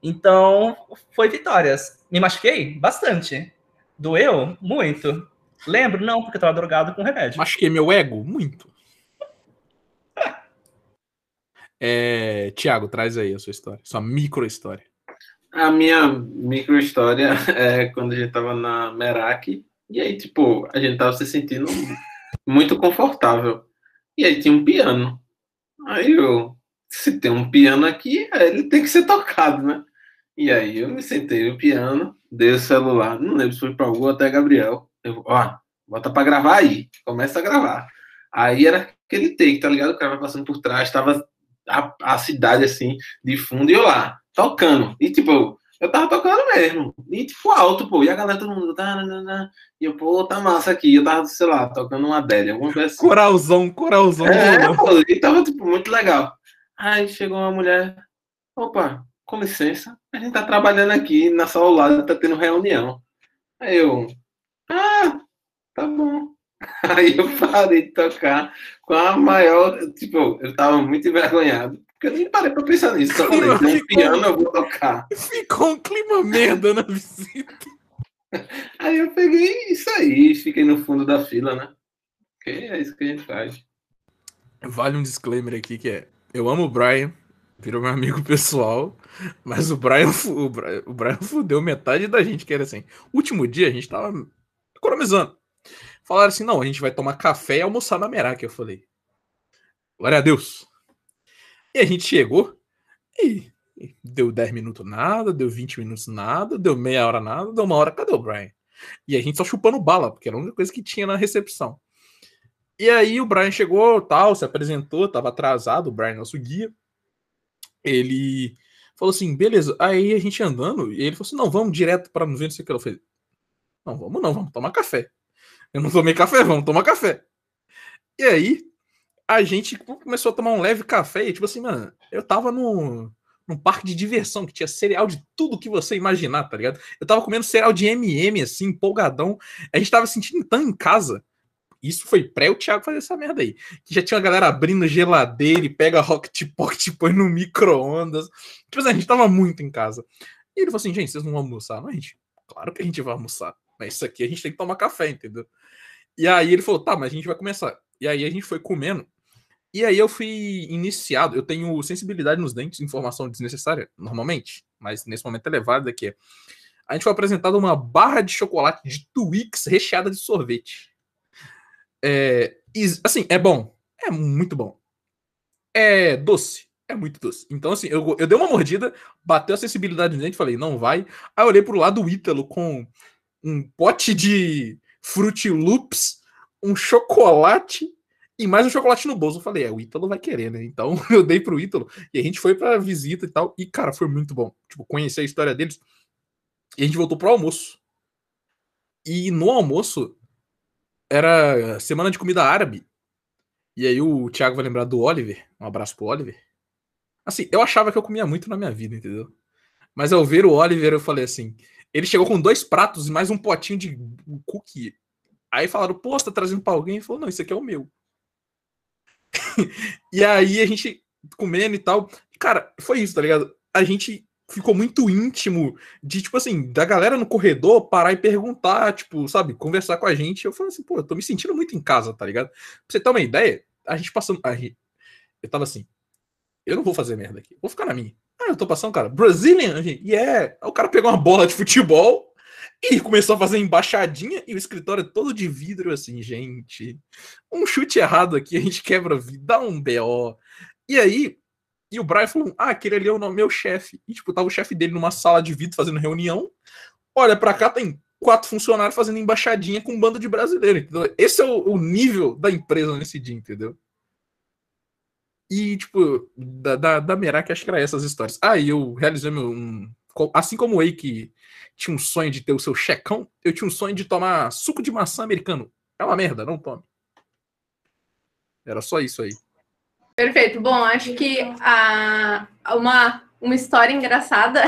Então, foi vitórias. Me machuquei? Bastante. Doeu? Muito. Lembro? Não, porque eu estava drogado com remédio. Machuquei meu ego? Muito. É, Tiago, traz aí a sua história, sua micro história. A minha micro história é quando a gente tava na Merak, e aí, tipo, a gente tava se sentindo muito confortável. E aí tinha um piano. Aí eu, se tem um piano aqui, ele tem que ser tocado, né? E aí eu me sentei no piano, dei o celular, não lembro se foi para o até Gabriel. Eu, ó, bota para gravar aí, começa a gravar. Aí era aquele take, tá ligado? O cara vai passando por trás, tava a, a cidade assim, de fundo, e eu lá, tocando. E tipo, eu tava tocando mesmo. E tipo, alto, pô. E a galera, todo mundo. Tá, tá, tá, tá. E eu, pô, tá massa aqui. Eu tava, sei lá, tocando uma Adele, alguma coisa assim. Coralzão, coralzão. É, pô, e tava, tipo, muito legal. Aí chegou uma mulher. Opa, com licença. A gente tá trabalhando aqui na sala ao lado, tá tendo reunião. Aí eu. Ah, tá bom. Aí eu parei de tocar com a maior. Tipo, eu tava muito envergonhado. Porque eu nem parei pra pensar nisso. Só falei, tem um piano, eu vou tocar. Ficou um clima merda na visita. Aí eu peguei isso aí, fiquei no fundo da fila, né? Porque é isso que a gente faz. Vale um disclaimer aqui que é: eu amo o Brian, virou meu amigo pessoal, mas o Brian, o Brian, o Brian fudeu metade da gente, que era assim. Último dia a gente tava economizando. Falaram assim: não, a gente vai tomar café e almoçar na Merak. Eu falei: glória a Deus. E a gente chegou e deu 10 minutos nada, deu 20 minutos nada, deu meia hora nada, deu uma hora, cadê o Brian? E a gente só chupando bala, porque era a única coisa que tinha na recepção. E aí o Brian chegou, tal, se apresentou, tava atrasado, o Brian, nosso guia. Ele falou assim, beleza. Aí a gente andando, e ele falou assim, não, vamos direto para não ver, não sei o que. Eu falei, não, vamos não, vamos tomar café. Eu não tomei café, vamos tomar café. E aí, a gente começou a tomar um leve café e, tipo assim, mano, eu tava no, num parque de diversão que tinha cereal de tudo que você imaginar, tá ligado? Eu tava comendo cereal de MM, assim, empolgadão. A gente tava sentindo tão em casa. Isso foi pré o Thiago fazer essa merda aí. Que já tinha uma galera abrindo geladeira e pega Rocket Pocket e põe no micro-ondas. Tipo assim, a gente tava muito em casa. E ele falou assim, gente, vocês não vão almoçar? Não, gente, claro que a gente vai almoçar. Mas isso aqui a gente tem que tomar café, entendeu? E aí ele falou, tá, mas a gente vai começar. E aí a gente foi comendo. E aí eu fui iniciado. Eu tenho sensibilidade nos dentes, informação desnecessária, normalmente, mas nesse momento elevado aqui. É. A gente foi apresentado uma barra de chocolate de Twix recheada de sorvete. É, assim, é bom. É muito bom. É doce. É muito doce. Então, assim, eu, eu dei uma mordida, bateu a sensibilidade no dente, falei, não vai. Aí eu olhei pro lado do Ítalo com um pote de Fruit Loops, um chocolate e mais um chocolate no bolso. Eu falei, é, o Ítalo vai querer, né? Então eu dei pro Ítalo e a gente foi pra visita e tal. E, cara, foi muito bom. Tipo, conhecer a história deles. E a gente voltou pro almoço. E no almoço era semana de comida árabe. E aí o Thiago vai lembrar do Oliver. Um abraço pro Oliver. Assim, eu achava que eu comia muito na minha vida, entendeu? Mas ao ver o Oliver, eu falei assim: ele chegou com dois pratos e mais um potinho de cookie. Aí falaram, pô, você tá trazendo pra alguém? Ele falou, não, isso aqui é o meu. e aí a gente comendo e tal. Cara, foi isso, tá ligado? A gente ficou muito íntimo de, tipo assim, da galera no corredor parar e perguntar, tipo, sabe, conversar com a gente. Eu falei assim, pô, eu tô me sentindo muito em casa, tá ligado? Pra você ter uma ideia, a gente passando. A eu tava assim, eu não vou fazer merda aqui, vou ficar na minha. Ah, eu tô passando, cara, Brazilian, yeah. O cara pegou uma bola de futebol E começou a fazer embaixadinha e o escritório todo de vidro, assim, gente. Um chute errado aqui, a gente quebra vidro, dá um BO. E aí, e o Brian falou: Ah, aquele ali é o meu chefe. E, tipo, tava o chefe dele numa sala de vidro fazendo reunião. Olha, pra cá tem quatro funcionários fazendo embaixadinha com um bando de brasileiros. Esse é o, o nível da empresa nesse dia, entendeu? E, tipo, da, da, da Merak, acho que era essas histórias. Aí ah, eu realizei meu. Um, assim como o Wake tinha um sonho de ter o seu checão, eu tinha um sonho de tomar suco de maçã americano. É uma merda, não tome. Era só isso aí. Perfeito. Bom, acho que a, uma, uma história engraçada.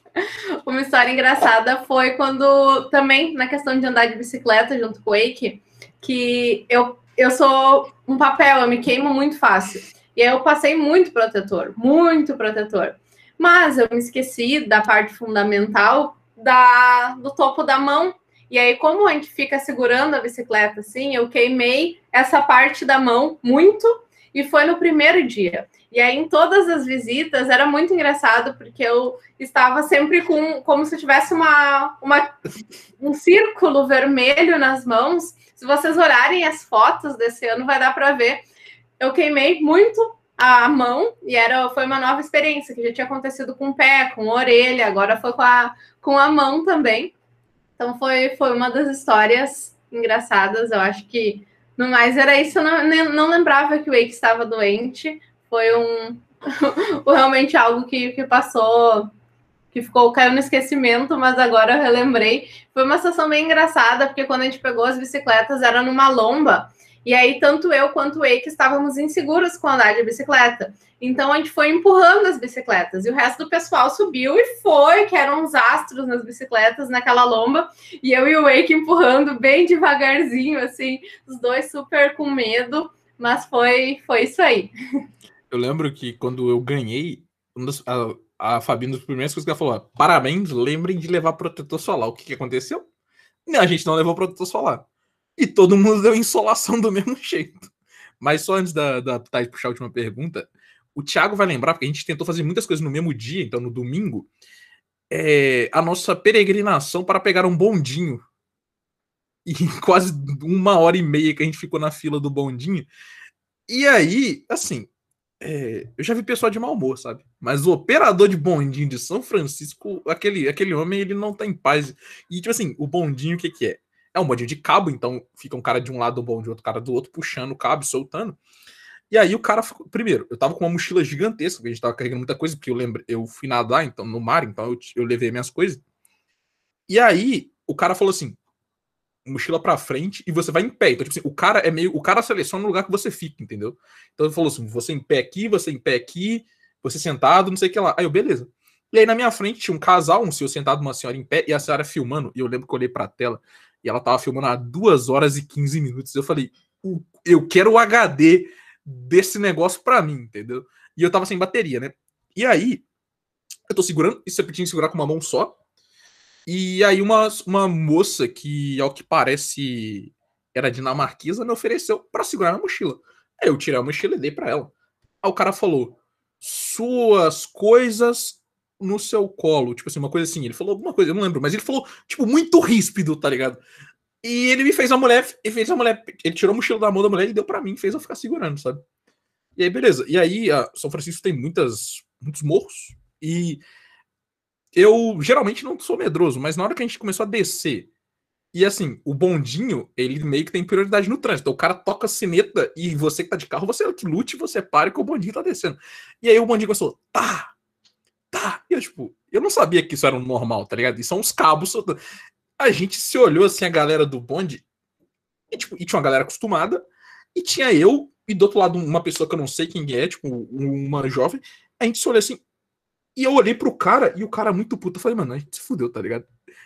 uma história engraçada foi quando também na questão de andar de bicicleta junto com o Wake, que eu, eu sou um papel, eu me queimo muito fácil. E aí eu passei muito protetor, muito protetor. Mas eu me esqueci da parte fundamental da, do topo da mão. E aí, como a gente fica segurando a bicicleta assim, eu queimei essa parte da mão muito e foi no primeiro dia. E aí, em todas as visitas, era muito engraçado, porque eu estava sempre com como se tivesse uma, uma, um círculo vermelho nas mãos. Se vocês olharem as fotos desse ano, vai dar para ver. Eu queimei muito a mão e era foi uma nova experiência que já tinha acontecido com o pé, com a orelha, agora foi com a, com a mão também. Então foi, foi uma das histórias engraçadas. Eu acho que no mais era isso. Eu não, não lembrava que o Wake estava doente. Foi um realmente algo que, que passou, que ficou, caiu no esquecimento, mas agora eu relembrei. Foi uma situação bem engraçada, porque quando a gente pegou as bicicletas era numa lomba e aí, tanto eu quanto o Eike estávamos inseguros com andar de bicicleta. Então, a gente foi empurrando as bicicletas. E o resto do pessoal subiu e foi, que eram uns astros nas bicicletas, naquela lomba. E eu e o Eike empurrando bem devagarzinho, assim, os dois super com medo. Mas foi, foi isso aí. Eu lembro que quando eu ganhei, a, a Fabi, uma das primeiras coisas que ela falou: parabéns, lembrem de levar protetor solar. O que, que aconteceu? A gente não levou protetor solar e todo mundo deu insolação do mesmo jeito. Mas só antes da, da puxar a última pergunta, o Thiago vai lembrar, porque a gente tentou fazer muitas coisas no mesmo dia, então no domingo, é, a nossa peregrinação para pegar um bondinho. E quase uma hora e meia que a gente ficou na fila do bondinho. E aí, assim, é, eu já vi pessoal de mau humor, sabe? Mas o operador de bondinho de São Francisco, aquele, aquele homem, ele não tá em paz. E, tipo assim, o bondinho, o que que é? É um bondinho de cabo, então fica um cara de um lado do bonde, outro cara do outro, puxando o cabo, soltando. E aí o cara, primeiro, eu tava com uma mochila gigantesca, a gente tava carregando muita coisa, porque eu lembro, eu fui nadar então no mar, então eu, eu levei minhas coisas. E aí o cara falou assim: mochila para frente e você vai em pé. Então, tipo assim, o cara é meio. O cara seleciona o lugar que você fica, entendeu? Então ele falou assim: você em pé aqui, você em pé aqui, você sentado, não sei o que lá. Aí eu, beleza. E aí na minha frente tinha um casal, um senhor sentado, uma senhora em pé, e a senhora filmando, e eu lembro que eu olhei pra tela, e ela tava filmando há 2 horas e 15 minutos. Eu falei, eu quero o HD desse negócio pra mim, entendeu? E eu tava sem bateria, né? E aí, eu tô segurando, e você tinha que segurar com uma mão só. E aí, uma, uma moça que, ao que parece, era dinamarquesa, me ofereceu para segurar na mochila. Aí eu tirei a mochila e dei pra ela. Aí o cara falou: Suas coisas no seu colo. Tipo assim, uma coisa assim. Ele falou alguma coisa, eu não lembro, mas ele falou, tipo, muito ríspido, tá ligado? E ele me fez a mulher, ele fez a mulher, ele tirou a mochila da mão da mulher e deu para mim, fez eu ficar segurando, sabe? E aí, beleza. E aí, a São Francisco tem muitas, muitos morros. E eu geralmente não sou medroso, mas na hora que a gente começou a descer, e assim, o bondinho, ele meio que tem prioridade no trânsito. Então, o cara toca a sineta e você que tá de carro, você que lute, você para que o bondinho tá descendo. E aí o bondinho começou, tá, tá. E eu, tipo, eu não sabia que isso era um normal, tá ligado? E são os cabos soltando. A gente se olhou assim, a galera do bonde, e, tipo, e tinha uma galera acostumada, e tinha eu, e do outro lado uma pessoa que eu não sei quem é, tipo, uma jovem. A gente se olhou assim, e eu olhei pro cara, e o cara muito puto. Eu falei, mano, a gente se fudeu, tá ligado?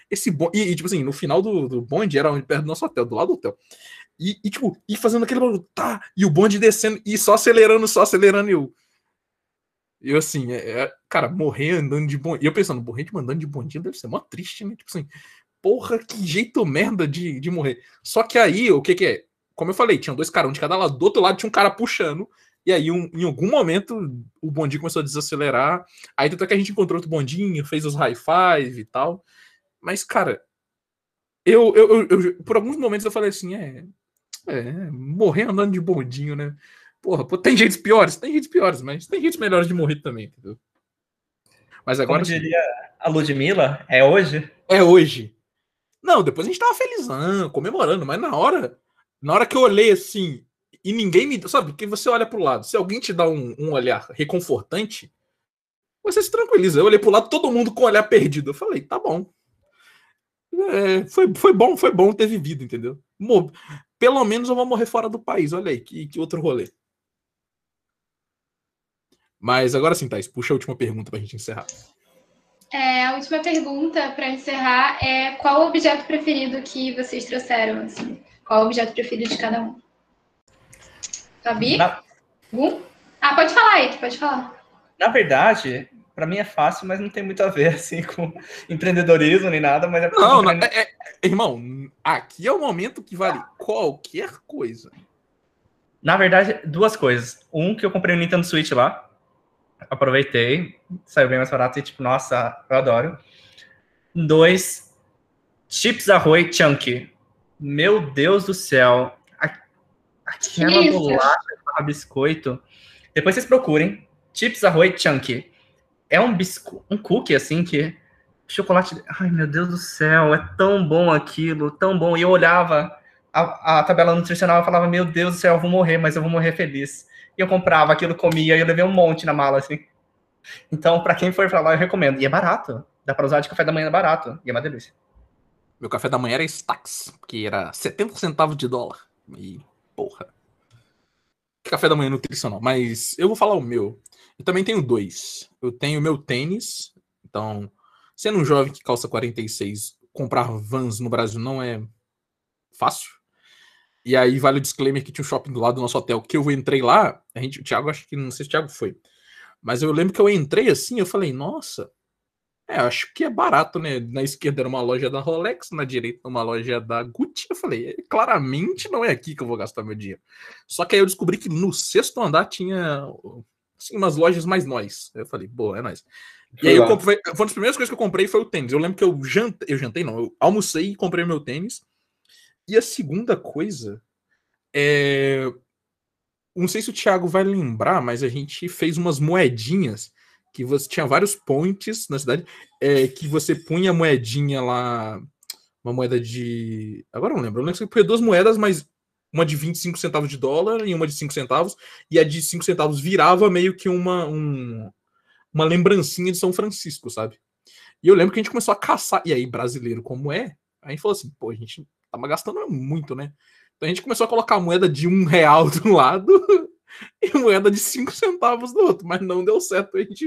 Esse bonde. E, e, tipo assim, no final do, do bonde era perto do nosso hotel, do lado do hotel. E, e tipo, e fazendo aquele barulho, tá, e o bonde descendo, e só acelerando, só acelerando, e eu. Eu, assim, é, é, cara, morrer andando de bondinho. E eu pensando, morrer de andando de bondinho deve ser mó triste, né? Tipo assim, porra, que jeito merda de, de morrer. Só que aí, o que que é? Como eu falei, tinha dois caras, um de cada lado. Do outro lado tinha um cara puxando. E aí, um, em algum momento, o bondinho começou a desacelerar. Aí, tanto é que a gente encontrou outro bondinho, fez os high five e tal. Mas, cara, eu, eu, eu, eu, por alguns momentos eu falei assim, é, é, morrer andando de bondinho, né? Porra, pô, tem jeitos piores, tem jeitos piores, mas tem jeitos melhores de morrer também, entendeu? Mas agora. Como diria a Ludmilla, é hoje? É hoje. Não, depois a gente tava felizão, comemorando, mas na hora, na hora que eu olhei assim, e ninguém me. Sabe, que você olha pro lado, se alguém te dá um, um olhar reconfortante, você se tranquiliza. Eu olhei pro lado, todo mundo com o olhar perdido. Eu falei, tá bom. É, foi, foi bom, foi bom ter vivido, entendeu? Pelo menos eu vou morrer fora do país. Olha aí, que, que outro rolê. Mas agora sim, Thais, puxa a última pergunta pra gente encerrar. É, a última pergunta para encerrar é qual o objeto preferido que vocês trouxeram? Assim? Qual o objeto preferido de cada um? Fabi? Na... Ah, pode falar aí, pode falar. Na verdade, para mim é fácil, mas não tem muito a ver assim com empreendedorismo nem nada, mas é Não, não é, é, irmão, aqui é o momento que vale qualquer coisa. Na verdade, duas coisas. Um que eu comprei o Nintendo Switch lá, aproveitei, saiu bem mais barato e tipo, nossa, eu adoro. Dois, chips arroz chunky. Meu Deus do céu, aquela bolacha com biscoito. Depois vocês procurem, chips arroz chunky é um bisco, um cookie assim que chocolate. Ai meu Deus do céu, é tão bom aquilo, tão bom. E eu olhava a, a tabela nutricional e falava: Meu Deus do céu, eu vou morrer, mas eu vou morrer feliz. E eu comprava aquilo, comia e eu levei um monte na mala assim. Então, para quem for pra lá, eu recomendo. E é barato. Dá para usar de café da manhã, é barato. E é uma delícia. Meu café da manhã era Stax, que era 70 centavos de dólar. E, porra. Café da manhã nutricional. Mas eu vou falar o meu. Eu também tenho dois. Eu tenho meu tênis. Então, sendo um jovem que calça 46, comprar vans no Brasil não é fácil. E aí vale o disclaimer que tinha um shopping do lado do nosso hotel, que eu entrei lá, a gente, o Thiago, acho que não sei se o Thiago foi. Mas eu lembro que eu entrei assim, eu falei, nossa, é, acho que é barato, né? Na esquerda era uma loja da Rolex, na direita uma loja da Gucci. Eu falei, é, claramente não é aqui que eu vou gastar meu dinheiro. Só que aí eu descobri que no sexto andar tinha assim, umas lojas mais nós. Eu falei, boa, é nóis. E aí eu comprei, foi uma das primeiras coisas que eu comprei foi o tênis. Eu lembro que eu jantei, eu jantei não, eu almocei e comprei meu tênis. E a segunda coisa é não sei se o Thiago vai lembrar, mas a gente fez umas moedinhas que você tinha vários points na cidade, é, que você punha moedinha lá, uma moeda de. Agora não lembro, eu lembro que você punha duas moedas, mas uma de 25 centavos de dólar e uma de 5 centavos, e a de 5 centavos virava meio que uma, um, uma lembrancinha de São Francisco, sabe? E eu lembro que a gente começou a caçar, e aí, brasileiro como é, a gente falou assim, pô, a gente tava gastando muito, né? Então a gente começou a colocar a moeda de um real um lado e moeda de 5 centavos do outro, mas não deu certo. A gente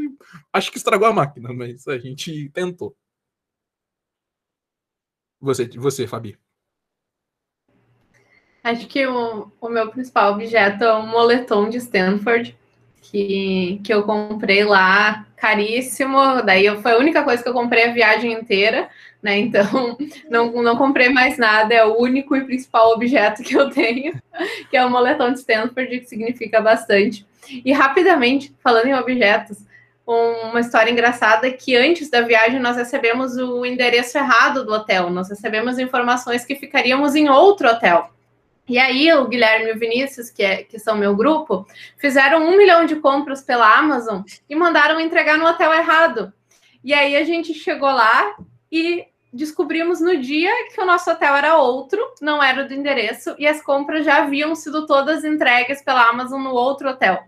acho que estragou a máquina, mas a gente tentou. Você, você Fabi. Acho que o, o meu principal objeto é um moletom de Stanford, que, que eu comprei lá, caríssimo. Daí eu, foi a única coisa que eu comprei a viagem inteira, né? Então não, não comprei mais nada, é o único e principal objeto que eu tenho, que é o moletom de Stanford, que significa bastante. E rapidamente, falando em objetos, uma história engraçada que antes da viagem nós recebemos o endereço errado do hotel, nós recebemos informações que ficaríamos em outro hotel. E aí, o Guilherme e o Vinícius, que, é, que são meu grupo, fizeram um milhão de compras pela Amazon e mandaram entregar no hotel errado. E aí, a gente chegou lá e descobrimos no dia que o nosso hotel era outro, não era do endereço, e as compras já haviam sido todas entregues pela Amazon no outro hotel.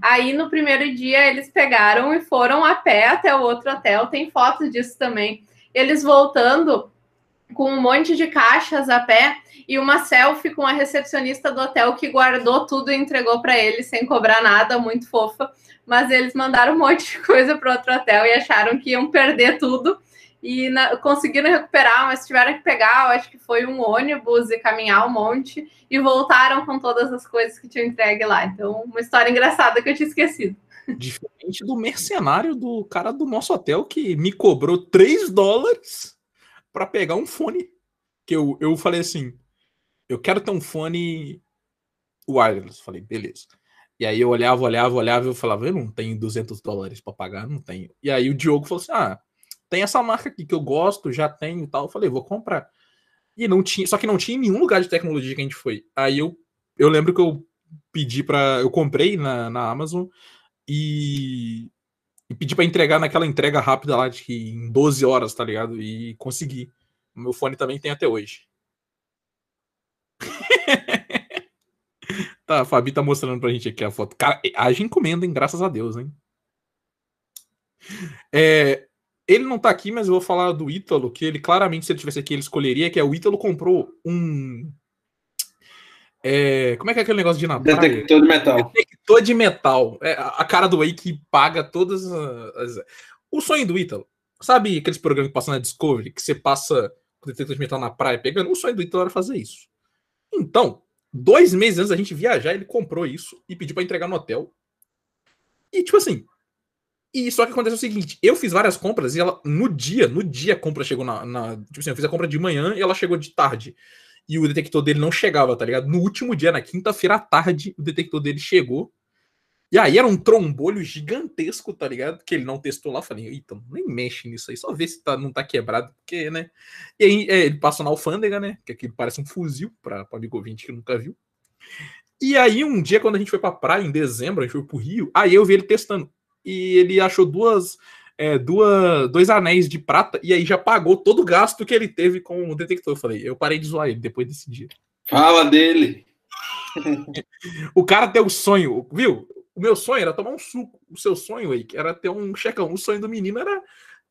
Aí, no primeiro dia, eles pegaram e foram a pé até o outro hotel. Tem fotos disso também. Eles voltando com um monte de caixas a pé e uma selfie com a recepcionista do hotel que guardou tudo e entregou para eles sem cobrar nada, muito fofa. Mas eles mandaram um monte de coisa para outro hotel e acharam que iam perder tudo e na, conseguiram recuperar, mas tiveram que pegar, eu acho que foi um ônibus e caminhar um monte e voltaram com todas as coisas que tinham entregue lá. Então, uma história engraçada que eu tinha esquecido. Diferente do mercenário do cara do nosso hotel que me cobrou 3 dólares para pegar um fone. Que eu, eu falei assim: eu quero ter um fone wireless. Falei, beleza. E aí eu olhava, olhava, olhava e eu falava, eu não tenho 200 dólares para pagar, não tenho. E aí o Diogo falou assim: ah, tem essa marca aqui que eu gosto, já tenho e tal. Eu falei, vou comprar. E não tinha, só que não tinha em nenhum lugar de tecnologia que a gente foi. Aí eu, eu lembro que eu pedi para, eu comprei na, na Amazon e, e pedi para entregar naquela entrega rápida lá de que em 12 horas, tá ligado? E consegui. O meu fone também tem até hoje. tá, a Fabi tá mostrando pra gente aqui a foto. Cara, haja encomenda, hein? Graças a Deus, hein? É, ele não tá aqui, mas eu vou falar do Ítalo, que ele claramente, se ele tivesse aqui, ele escolheria, que é o Ítalo comprou um. É, como é que é aquele negócio de Natal? Detector de metal. Detector de metal. É, a cara do Way que paga todas as. O sonho do Ítalo. Sabe aqueles programas que passam na Discovery, que você passa com detector de metal na praia pegando? O sonho do Ítalo era fazer isso. Então, dois meses antes da gente viajar, ele comprou isso e pediu para entregar no hotel. E, tipo assim, e só que acontece o seguinte: eu fiz várias compras e ela, no dia, no dia a compra chegou na, na. Tipo assim, eu fiz a compra de manhã e ela chegou de tarde. E o detector dele não chegava, tá ligado? No último dia, na quinta-feira à tarde, o detector dele chegou. E aí era um trombolho gigantesco, tá ligado? Que ele não testou lá. Falei, então, nem mexe nisso aí, só vê se tá, não tá quebrado, porque, né? E aí é, ele passa na alfândega, né? Que aqui parece um fuzil para amigo ouvinte que nunca viu. E aí, um dia, quando a gente foi pra praia, em dezembro, a gente foi pro Rio, aí eu vi ele testando e ele achou duas, é, duas, dois anéis de prata e aí já pagou todo o gasto que ele teve com o detector. Eu falei, eu parei de zoar ele depois desse dia. Fala dele. o cara tem o sonho, viu? O meu sonho era tomar um suco. O seu sonho aí era ter um checão. O sonho do menino era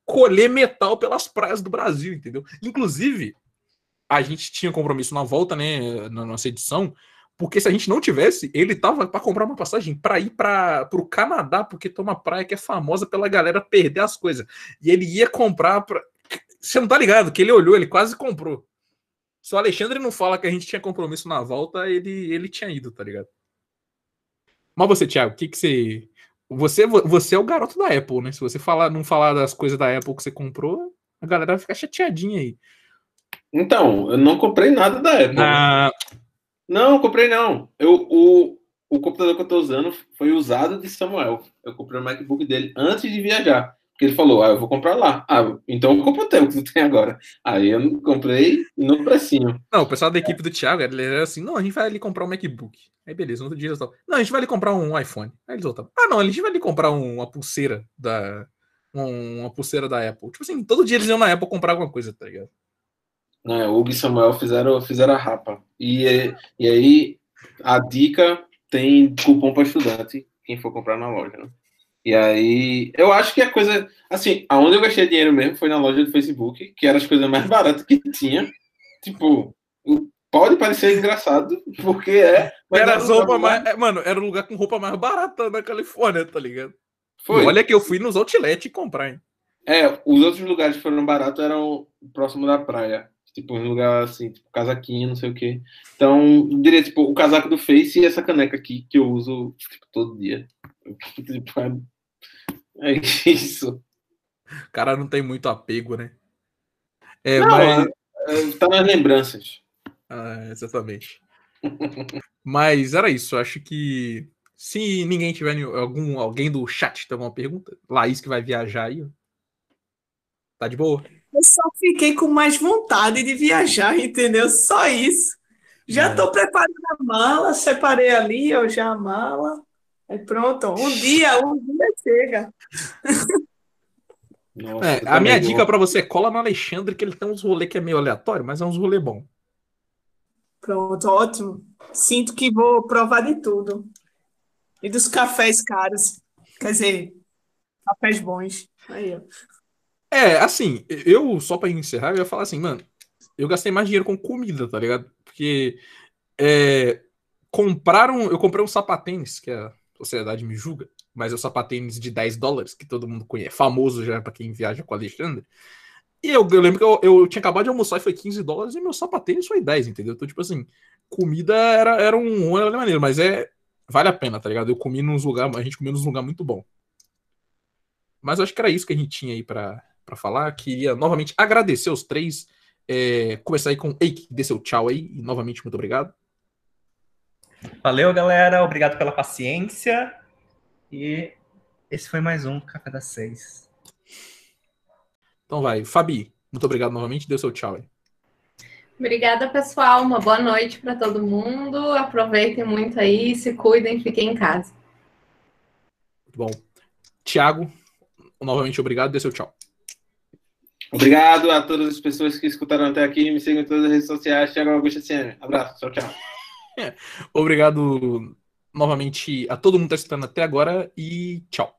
colher metal pelas praias do Brasil, entendeu? Inclusive, a gente tinha compromisso na volta, né, na nossa edição, porque se a gente não tivesse, ele tava para comprar uma passagem para ir para o Canadá, porque tem uma praia que é famosa pela galera perder as coisas. E ele ia comprar pra... Você não tá ligado? Que ele olhou, ele quase comprou. Se o Alexandre não fala que a gente tinha compromisso na volta, ele, ele tinha ido, tá ligado? Mas você, Thiago, o que que você. Você, você é o garoto da Apple, né? Se você falar, não falar das coisas da Apple que você comprou, a galera vai ficar chateadinha aí. Então, eu não comprei nada da Apple. Na... Não, comprei não. Eu, o, o computador que eu tô usando foi usado de Samuel. Eu comprei o MacBook dele antes de viajar. Porque ele falou, ah, eu vou comprar lá. Ah, então eu compro o teu que tu tem agora. Aí eu comprei no precinho. Não, o pessoal da equipe do Thiago, ele era assim, não, a gente vai ali comprar um MacBook. Aí beleza, no outro dia eles estavam, não, a gente vai ali comprar um iPhone. Aí eles voltavam, ah não, a gente vai ali comprar um, uma pulseira da... Um, uma pulseira da Apple. Tipo assim, todo dia eles iam na Apple comprar alguma coisa, tá ligado? né, o Hugo e Samuel fizeram, fizeram a rapa. E, e aí, a dica tem cupom para estudante, quem for comprar na loja, né? E aí, eu acho que a coisa. Assim, aonde eu gastei dinheiro mesmo foi na loja do Facebook, que era as coisas mais baratas que tinha. Tipo, pode parecer engraçado, porque é. Era as roupas mais. É, mano, era o lugar com roupa mais barata na Califórnia, tá ligado? Foi. olha que eu fui nos outlet comprar, hein? É, os outros lugares que foram baratos eram próximo da praia. Tipo, um lugar assim, tipo, casaquinho, não sei o quê. Então, diria, tipo, o casaco do Face e essa caneca aqui, que eu uso, tipo, todo dia. Tipo, é, é isso. O cara não tem muito apego, né? É, não, mas... É, tá nas lembranças. Ah, exatamente. mas era isso, acho que se ninguém tiver algum alguém do chat tem alguma pergunta, Laís que vai viajar aí, tá de boa. Eu só fiquei com mais vontade de viajar, entendeu? Só isso. Já estou é. preparando a mala, separei ali, ó, já a mala. Aí pronto, um dia, um dia chega. Nossa, é, a minha dica para você é cola no Alexandre, que ele tem uns rolês que é meio aleatório, mas é uns rolê bom. Pronto, ótimo. Sinto que vou provar de tudo. E dos cafés caros. Quer dizer, cafés bons. Aí, ó. É, assim, eu, só pra encerrar, eu ia falar assim, mano, eu gastei mais dinheiro com comida, tá ligado? Porque é, compraram, eu comprei um sapatênis, que sociedade me julga, mas o sapatênis de 10 dólares, que todo mundo conhece, famoso já pra quem viaja com o Alexandre. E eu, eu lembro que eu, eu, tinha acabado de almoçar e foi 15 dólares e meu sapatênis foi 10, entendeu? Então, tipo assim, comida era, era um era maneiro, mas é. Vale a pena, tá ligado? Eu comi nos lugares, a gente comeu nos lugares muito bom. Mas eu acho que era isso que a gente tinha aí para falar. Queria novamente agradecer os três. É, começar aí com Eike, dê seu tchau aí. E novamente, muito obrigado. Valeu, galera. Obrigado pela paciência. E esse foi mais um Café das Seis. Então vai. Fabi, muito obrigado novamente. Dê seu tchau aí. Obrigada, pessoal. Uma boa noite para todo mundo. Aproveitem muito aí, se cuidem, fiquem em casa. Bom, Tiago, novamente obrigado, dê seu tchau. Obrigado a todas as pessoas que escutaram até aqui. Me sigam em todas as redes sociais. Tiago Augusto SM. Abraço. Tchau, tchau. Obrigado novamente a todo mundo que está escutando até agora e tchau.